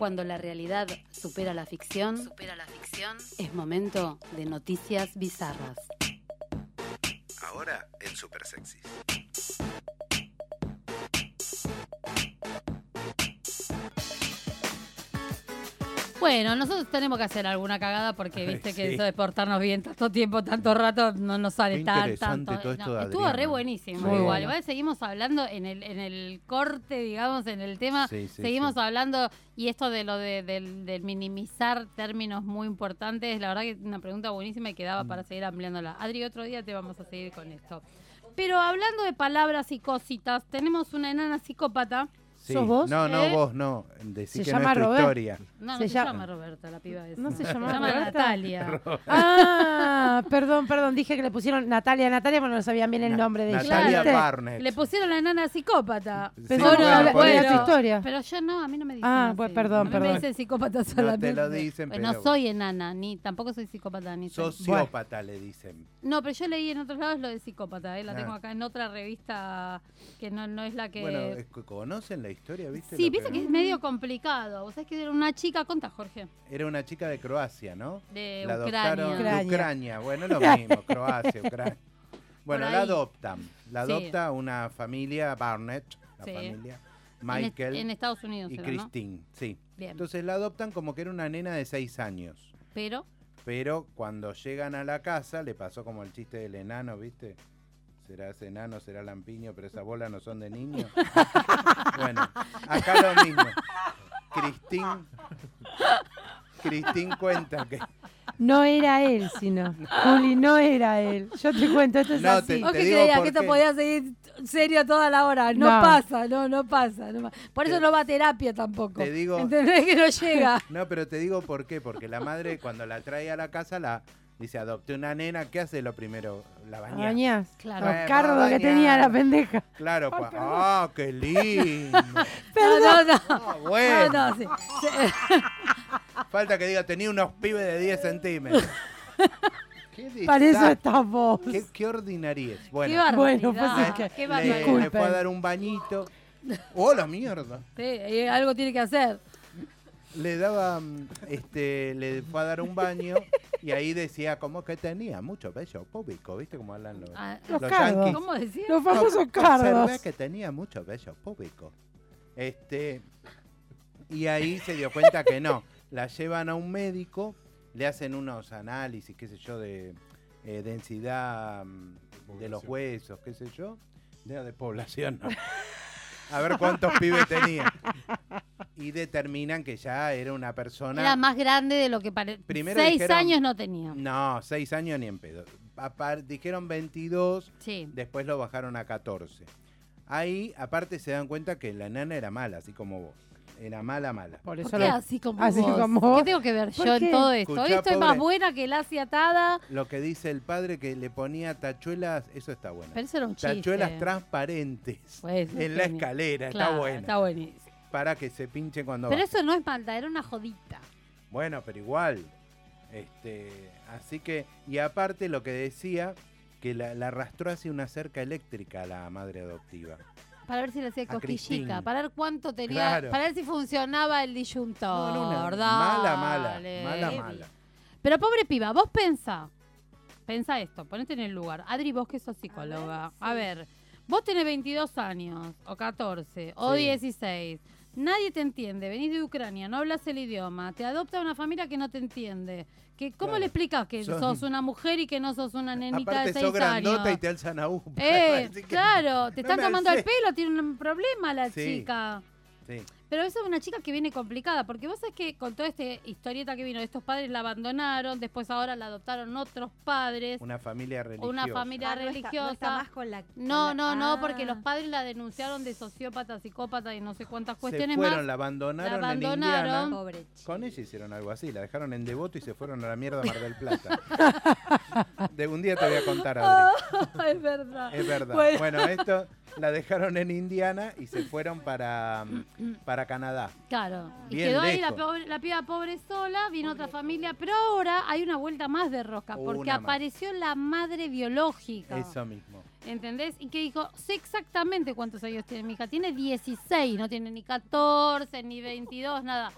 [SPEAKER 2] Cuando la realidad supera la ficción, supera la ficción, es momento de noticias bizarras. Bueno, nosotros tenemos que hacer alguna cagada porque viste que
[SPEAKER 3] sí.
[SPEAKER 2] eso de portarnos bien tanto tiempo, tanto rato, no nos sale
[SPEAKER 3] Qué
[SPEAKER 2] tan tanto.
[SPEAKER 3] todo esto de
[SPEAKER 2] estuvo re buenísimo. Igual. seguimos hablando en el, en el corte, digamos, en el tema.
[SPEAKER 3] Sí,
[SPEAKER 2] seguimos hablando y esto de lo de, del- del minimizar términos muy importantes, la verdad que es una pregunta buenísima y
[SPEAKER 3] Mm.
[SPEAKER 2] quedaba para seguir ampliándola. Adri, otro día te vamos a seguir con esto. Pero hablando de palabras y cositas, tenemos una enana psicópata.
[SPEAKER 3] Sí.
[SPEAKER 4] ¿Sos vos?
[SPEAKER 3] No, no,
[SPEAKER 2] ¿Eh?
[SPEAKER 3] vos no. Decí
[SPEAKER 4] Se
[SPEAKER 3] que
[SPEAKER 4] llama
[SPEAKER 3] no es tu
[SPEAKER 4] Robert.
[SPEAKER 3] historia.
[SPEAKER 2] No, no
[SPEAKER 4] Se
[SPEAKER 2] se,
[SPEAKER 4] llama-
[SPEAKER 2] llama Roberta, la piba esa.
[SPEAKER 4] ¿No se llama
[SPEAKER 2] llama
[SPEAKER 4] Roberta?
[SPEAKER 2] Natalia.
[SPEAKER 4] Ah, perdón, perdón, dije que le pusieron Natalia, Natalia, pero no sabían bien el
[SPEAKER 3] Na-
[SPEAKER 4] nombre de ella.
[SPEAKER 3] Natalia. Barnett.
[SPEAKER 2] Le pusieron la enana psicópata.
[SPEAKER 3] Sí, bueno,
[SPEAKER 4] tu historia.
[SPEAKER 2] Pero yo no, a mí no me dicen
[SPEAKER 4] Ah, pues, perdón,
[SPEAKER 2] a mí
[SPEAKER 4] perdón.
[SPEAKER 2] me dicen psicópata solamente.
[SPEAKER 3] lo dicen,
[SPEAKER 2] Pues
[SPEAKER 3] pero-
[SPEAKER 2] No soy enana, ni tampoco soy psicópata, ni soy-
[SPEAKER 3] Sociópata le dicen.
[SPEAKER 2] No, pero yo leí en otros lados lo de psicópata, ¿eh? la
[SPEAKER 3] Ah.
[SPEAKER 2] tengo acá en otra revista que no, no es la que...
[SPEAKER 3] Bueno, es que ¿conocen la historia? ¿Viste?
[SPEAKER 2] sí, viste que es medio complicado. Vos sabés que era una chica, contá, Jorge,
[SPEAKER 3] Era una chica de Croacia, ¿no?
[SPEAKER 2] de
[SPEAKER 3] la
[SPEAKER 2] Ucrania.
[SPEAKER 3] adoptaron de
[SPEAKER 4] Ucrania.
[SPEAKER 3] Ucrania. Bueno, es lo mismo, Croacia, Ucrania. Bueno, la adoptan. La
[SPEAKER 2] Sí.
[SPEAKER 3] adopta una familia Barnett, la
[SPEAKER 2] Sí.
[SPEAKER 3] familia Michael
[SPEAKER 2] en Estados Unidos
[SPEAKER 3] y
[SPEAKER 2] era, ¿no?
[SPEAKER 3] Christine, sí.
[SPEAKER 2] Bien.
[SPEAKER 3] Entonces la adoptan como que era una nena de seis años.
[SPEAKER 2] Pero,
[SPEAKER 3] Pero cuando llegan a la casa, le pasó como el chiste del enano, ¿viste? Será ese enano, será lampiño, pero esas bolas no son de niño. bueno, acá lo mismo. Cristín. Cristín cuenta que.
[SPEAKER 4] No era él, sino. Juli, no era él. Yo te cuento, esto es
[SPEAKER 3] No,
[SPEAKER 4] así.
[SPEAKER 3] te-
[SPEAKER 2] ¿vos qué creías que esto podía seguir serio toda la hora? No,
[SPEAKER 4] No.
[SPEAKER 2] pasa, no, no pasa. no pa- Por eso
[SPEAKER 3] Te-
[SPEAKER 2] no va a terapia tampoco.
[SPEAKER 3] te digo-
[SPEAKER 2] ¿Entendés que no llega?
[SPEAKER 3] No, pero te digo por qué. Porque la madre, cuando la trae a la casa, la dice: adopté una nena. ¿Qué hace lo primero? La baña.
[SPEAKER 4] Bañás.
[SPEAKER 2] Claro.
[SPEAKER 4] Los
[SPEAKER 3] Bueno,
[SPEAKER 4] cardos que tenía la pendeja.
[SPEAKER 3] Claro, cua- ¡Ah, qué lindo!
[SPEAKER 2] No, no, no.
[SPEAKER 3] Ah, bueno.
[SPEAKER 2] No, no, sí.
[SPEAKER 3] Falta que diga, tenía unos pibes de 10 centímetros. ¿Qué
[SPEAKER 4] Para eso vos.
[SPEAKER 3] ¿Qué, qué ordinariez.
[SPEAKER 2] Qué
[SPEAKER 3] Bueno.
[SPEAKER 4] Bueno, pues es que-
[SPEAKER 2] qué
[SPEAKER 3] le, le a dar un bañito. ¡Oh, la mierda!
[SPEAKER 2] Sí, algo tiene que hacer.
[SPEAKER 3] Le daba, mm, este, le fue a dar un baño y ahí decía como que tenía mucho bello público, ¿viste cómo hablan los,
[SPEAKER 2] Ah,
[SPEAKER 4] Los
[SPEAKER 3] los yanquis?
[SPEAKER 2] ¿Cómo decía?
[SPEAKER 4] Los famosos cardos.
[SPEAKER 3] que tenía mucho bello público. Este, y ahí se dio cuenta que no. La llevan a un médico, le hacen unos análisis, qué sé yo, de eh, densidad mm, de los huesos, qué sé yo. De, de población, no. A ver cuántos pibes tenía. Y determinan que ya era una persona.
[SPEAKER 2] Era más grande de lo que parecía. Seis
[SPEAKER 3] dijeron-
[SPEAKER 2] años no tenía.
[SPEAKER 3] No, seis años ni en pedo. Apar- dijeron 22,
[SPEAKER 2] Sí.
[SPEAKER 3] después lo bajaron a 14. Ahí, aparte, se dan cuenta que la nana era mala, así como vos. Era mala, mala.
[SPEAKER 4] Por
[SPEAKER 2] ¿Por
[SPEAKER 4] eso
[SPEAKER 2] qué
[SPEAKER 4] lo-
[SPEAKER 2] así como
[SPEAKER 4] así
[SPEAKER 2] vos?
[SPEAKER 4] como vos?
[SPEAKER 2] ¿Qué tengo que ver
[SPEAKER 4] ¿Por
[SPEAKER 2] yo
[SPEAKER 4] qué?
[SPEAKER 2] en todo esto?
[SPEAKER 3] Escuchá,
[SPEAKER 2] Hoy estoy más buena que la atada.
[SPEAKER 3] Lo que dice el padre que le ponía tachuelas, eso está bueno.
[SPEAKER 2] Pero eso era un chiste.
[SPEAKER 3] Tachuelas transparentes
[SPEAKER 2] Pues,
[SPEAKER 3] en la escalera, está bueno.
[SPEAKER 2] Está buenísimo.
[SPEAKER 3] Para que se pinche cuando
[SPEAKER 2] Pero eso no es maldad, era una jodita.
[SPEAKER 3] Bueno, pero igual. Este, así que, y aparte lo que decía, que la, la arrastró hacia una cerca eléctrica a la madre adoptiva.
[SPEAKER 2] Para ver si le hacía cosquillica, para ver cuánto tenía,
[SPEAKER 3] Claro.
[SPEAKER 2] para ver si funcionaba el disyuntor.
[SPEAKER 3] No, no, mala, mala, mala, mala.
[SPEAKER 2] Pero pobre piba, vos pensá, pensá esto, ponete en el lugar. Adri, vos que sos psicóloga. A ver, vos tenés 22 años, o 14, o
[SPEAKER 3] Sí.
[SPEAKER 2] 16. Nadie te entiende, venís de Ucrania, no hablas el idioma, te adopta una familia que no te entiende. Que, ¿Cómo
[SPEAKER 3] Claro.
[SPEAKER 2] le explicas que
[SPEAKER 3] Son-
[SPEAKER 2] sos una mujer y que no sos una nenita
[SPEAKER 3] Aparte
[SPEAKER 2] de 6
[SPEAKER 3] sos grandota
[SPEAKER 2] años?
[SPEAKER 3] y te alzan a un.
[SPEAKER 2] Eh, claro, te
[SPEAKER 3] no
[SPEAKER 2] están tomando el pelo, tiene un problema la
[SPEAKER 3] Sí.
[SPEAKER 2] chica.
[SPEAKER 3] Sí.
[SPEAKER 2] Pero eso es una chica que viene complicada, porque vos sabés que con toda esta historieta que vino, estos padres la abandonaron, después ahora la adoptaron otros padres,
[SPEAKER 3] Una familia religiosa.
[SPEAKER 2] una familia
[SPEAKER 6] Ah, no está-
[SPEAKER 2] religiosa.
[SPEAKER 6] no está más con la- con
[SPEAKER 2] No,
[SPEAKER 6] la-
[SPEAKER 2] no, no, porque
[SPEAKER 6] Ah.
[SPEAKER 2] los padres la denunciaron de sociópata, psicópata y no sé cuántas
[SPEAKER 3] Se
[SPEAKER 2] cuestiones
[SPEAKER 3] fueron,
[SPEAKER 2] más.
[SPEAKER 3] la abandonaron,
[SPEAKER 2] La
[SPEAKER 3] en
[SPEAKER 2] abandonaron.
[SPEAKER 3] Indiana.
[SPEAKER 6] Pobre
[SPEAKER 3] Con ella hicieron algo así, la dejaron en Devoto y se fueron a la mierda a Mar del Plata. de un día te voy a contar, Adri.
[SPEAKER 2] es verdad.
[SPEAKER 3] Es verdad.
[SPEAKER 2] Bueno.
[SPEAKER 3] Bueno. esto la dejaron en Indiana y se fueron para, para Canadá.
[SPEAKER 2] Claro, y quedó ahí la,
[SPEAKER 3] lejos.
[SPEAKER 2] pobre- la piba pobre sola, vino otra familia, pero ahora hay una vuelta más de rosca, porque
[SPEAKER 3] Una más.
[SPEAKER 2] apareció la madre biológica.
[SPEAKER 3] Eso mismo.
[SPEAKER 2] ¿Entendés? Y que dijo, sé exactamente cuántos años tiene mi hija. Tiene 16, no tiene ni 14, ni 22, nada.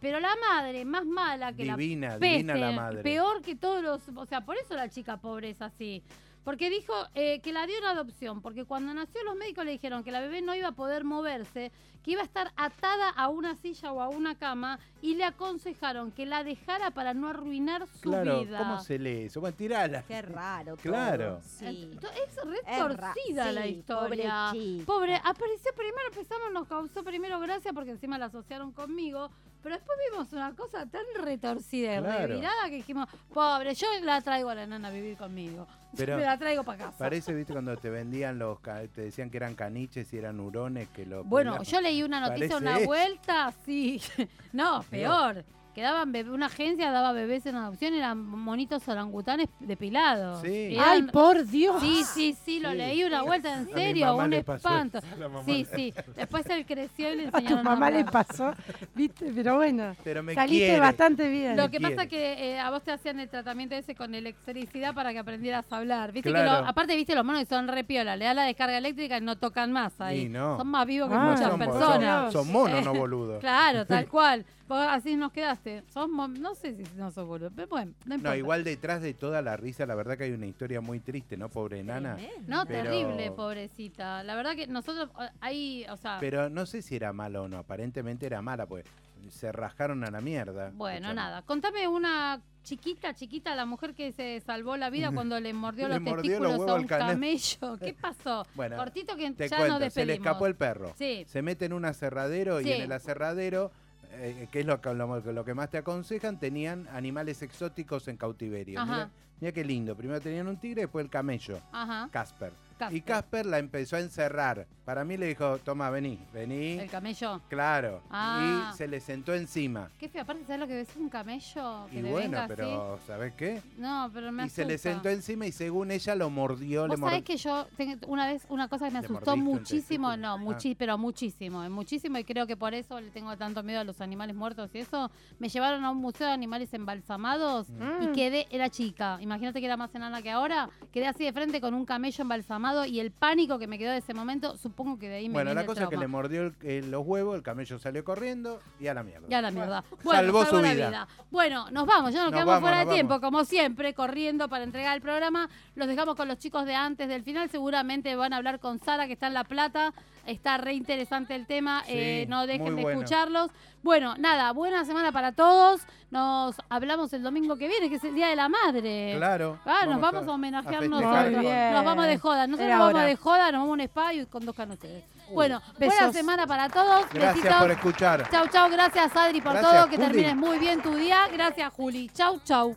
[SPEAKER 2] Pero la madre, más mala que
[SPEAKER 3] Divina,
[SPEAKER 2] la
[SPEAKER 3] divina la
[SPEAKER 2] peste,
[SPEAKER 3] madre.
[SPEAKER 2] peor que todos los... O sea, por eso la chica pobre es así. Porque dijo eh, que la dio en adopción, porque cuando nació los médicos le dijeron que la bebé no iba a poder moverse, que iba a estar atada a una silla o a una cama y le aconsejaron que la dejara para no arruinar su
[SPEAKER 3] Claro,
[SPEAKER 2] vida.
[SPEAKER 3] ¿cómo se lee eso? Bueno, tirala.
[SPEAKER 6] Qué raro. todo,
[SPEAKER 3] Claro.
[SPEAKER 6] Sí.
[SPEAKER 2] Es retorcida la historia.
[SPEAKER 6] pobre.
[SPEAKER 2] Pobre, apareció primero, empezamos, nos causó primero gracia porque encima la asociaron conmigo, pero después vimos una cosa tan retorcida y
[SPEAKER 3] Claro.
[SPEAKER 2] revirada que dijimos, pobre, yo la traigo a la nana a vivir conmigo.
[SPEAKER 3] Pero
[SPEAKER 2] Me la traigo para casa.
[SPEAKER 3] Parece, viste, cuando te vendían los, te decían que eran caniches y eran hurones que lo
[SPEAKER 2] Bueno, yo leí una noticia
[SPEAKER 3] Parece
[SPEAKER 2] una vuelta, sí. no, peor. Que daban bebé- una agencia daba bebés en adopción, eran monitos orangutanes depilados.
[SPEAKER 3] Sí.
[SPEAKER 2] Eran-
[SPEAKER 4] Ay, por Dios.
[SPEAKER 2] Sí, sí, sí, lo
[SPEAKER 3] Sí.
[SPEAKER 2] leí una vuelta, en serio, un espanto. Sí,
[SPEAKER 5] le-
[SPEAKER 2] sí. Después él creció y le
[SPEAKER 4] A tu
[SPEAKER 2] enseñaron a
[SPEAKER 4] mamá le pasó, viste, pero bueno,
[SPEAKER 3] Pero me
[SPEAKER 4] saliste
[SPEAKER 3] quiere.
[SPEAKER 4] bastante bien.
[SPEAKER 2] Lo
[SPEAKER 3] Me
[SPEAKER 2] que
[SPEAKER 3] quiere.
[SPEAKER 2] pasa que eh, a vos te hacían el tratamiento ese con electricidad para que aprendieras a hablar. Viste que lo- aparte viste los monos que son re piola, le da la descarga eléctrica y no tocan más ahí.
[SPEAKER 3] Y no.
[SPEAKER 2] Son más vivos que
[SPEAKER 4] Ah,
[SPEAKER 2] muchas
[SPEAKER 3] son,
[SPEAKER 2] personas.
[SPEAKER 3] Son, son monos,
[SPEAKER 2] Eh,
[SPEAKER 3] no boludos.
[SPEAKER 2] Claro, tal cual. Vos así nos quedaste. Sos no sé si no sos boludo, pero bueno, no importa.
[SPEAKER 3] No, igual detrás de toda la risa, la verdad que hay una historia muy triste, ¿no? Pobre nana.
[SPEAKER 2] No,
[SPEAKER 3] Pero-
[SPEAKER 2] terrible, pobrecita. La verdad que nosotros eh, ahí, o sea,
[SPEAKER 3] Pero no sé si era mala o no, aparentemente era mala, pues se rajaron a la mierda.
[SPEAKER 2] bueno,
[SPEAKER 3] Escuchame.
[SPEAKER 2] nada. Contame una chiquita, chiquita, la mujer que se salvó la vida cuando le mordió
[SPEAKER 3] Le
[SPEAKER 2] los
[SPEAKER 3] mordió
[SPEAKER 2] testículos a un camello. ¿Qué pasó?
[SPEAKER 3] Bueno,
[SPEAKER 2] Cortito que
[SPEAKER 3] Te
[SPEAKER 2] ya
[SPEAKER 3] cuento,
[SPEAKER 2] nos
[SPEAKER 3] se
[SPEAKER 2] despedimos.
[SPEAKER 3] le escapó el perro.
[SPEAKER 2] Sí.
[SPEAKER 3] Se mete en un aserradero y en el aserradero, eh, que es lo que, lo, lo que más te aconsejan, tenían animales exóticos en cautiverio. Mira, mira qué lindo. Primero tenían un tigre, después el camello,
[SPEAKER 2] Ajá.
[SPEAKER 3] Casper.
[SPEAKER 2] Casper.
[SPEAKER 3] Y Casper la empezó a encerrar. Para mí le dijo, toma, vení, vení.
[SPEAKER 2] El camello.
[SPEAKER 3] Claro.
[SPEAKER 2] Ah.
[SPEAKER 3] Y se le sentó encima.
[SPEAKER 2] Qué feo, aparte, ¿sabes lo que es un camello? Que
[SPEAKER 3] Y
[SPEAKER 2] le
[SPEAKER 3] bueno,
[SPEAKER 2] venga así?
[SPEAKER 3] pero ¿sabes qué?
[SPEAKER 2] No, pero me
[SPEAKER 3] Y se le sentó encima y según ella lo mordió, le
[SPEAKER 2] Vos sabés
[SPEAKER 3] mordió.
[SPEAKER 2] que yo una vez una cosa que me
[SPEAKER 3] ¿Le
[SPEAKER 2] asustó muchísimo, no,
[SPEAKER 3] Ah.
[SPEAKER 2] muchi- pero muchísimo, eh, muchísimo y creo que por eso le tengo tanto miedo a los animales muertos y eso. Me llevaron a un museo de animales embalsamados y
[SPEAKER 4] Mm.
[SPEAKER 2] quedé, era chica, imagínate que era más enana que ahora, quedé así de frente con un camello embalsamado y el pánico que me quedó de ese momento, supongo que de ahí me
[SPEAKER 3] Bueno,
[SPEAKER 2] viene
[SPEAKER 3] la
[SPEAKER 2] el
[SPEAKER 3] cosa es que
[SPEAKER 2] trauma.
[SPEAKER 3] le mordió el- el- los huevos, el camello salió corriendo y a la mierda.
[SPEAKER 2] Ya la mierda. Bueno,
[SPEAKER 3] Salvó
[SPEAKER 2] salvó
[SPEAKER 3] su
[SPEAKER 2] la
[SPEAKER 3] vida.
[SPEAKER 2] Bueno, nos vamos, ya nos,
[SPEAKER 3] Nos
[SPEAKER 2] quedamos
[SPEAKER 3] vamos,
[SPEAKER 2] fuera de
[SPEAKER 3] nos
[SPEAKER 2] tiempo, como siempre, corriendo para entregar el programa. Los dejamos con los chicos de antes del final. Seguramente van a hablar con Sara, que está en La Plata. Está re interesante el tema.
[SPEAKER 3] Sí,
[SPEAKER 2] eh, no dejen de
[SPEAKER 3] bueno.
[SPEAKER 2] escucharlos. Bueno, nada, buena semana para todos. Nos hablamos el domingo que viene, que es el Día de la Madre.
[SPEAKER 3] Claro.
[SPEAKER 2] Ah, nos vamos a, homenajear nosotros. Nos vamos de joda. Nosotros
[SPEAKER 4] Era
[SPEAKER 2] nos vamos
[SPEAKER 4] hora.
[SPEAKER 2] de joda, nos vamos a un spa y conduzcan ustedes. Bueno, buena semana para todos.
[SPEAKER 3] Gracias
[SPEAKER 2] Besitos.
[SPEAKER 3] por escuchar.
[SPEAKER 2] Chau, chau. Gracias, Adri, por
[SPEAKER 3] Gracias,
[SPEAKER 2] todo. Que
[SPEAKER 3] Juli.
[SPEAKER 2] termines muy bien tu día. Gracias, Juli. Chau, chau.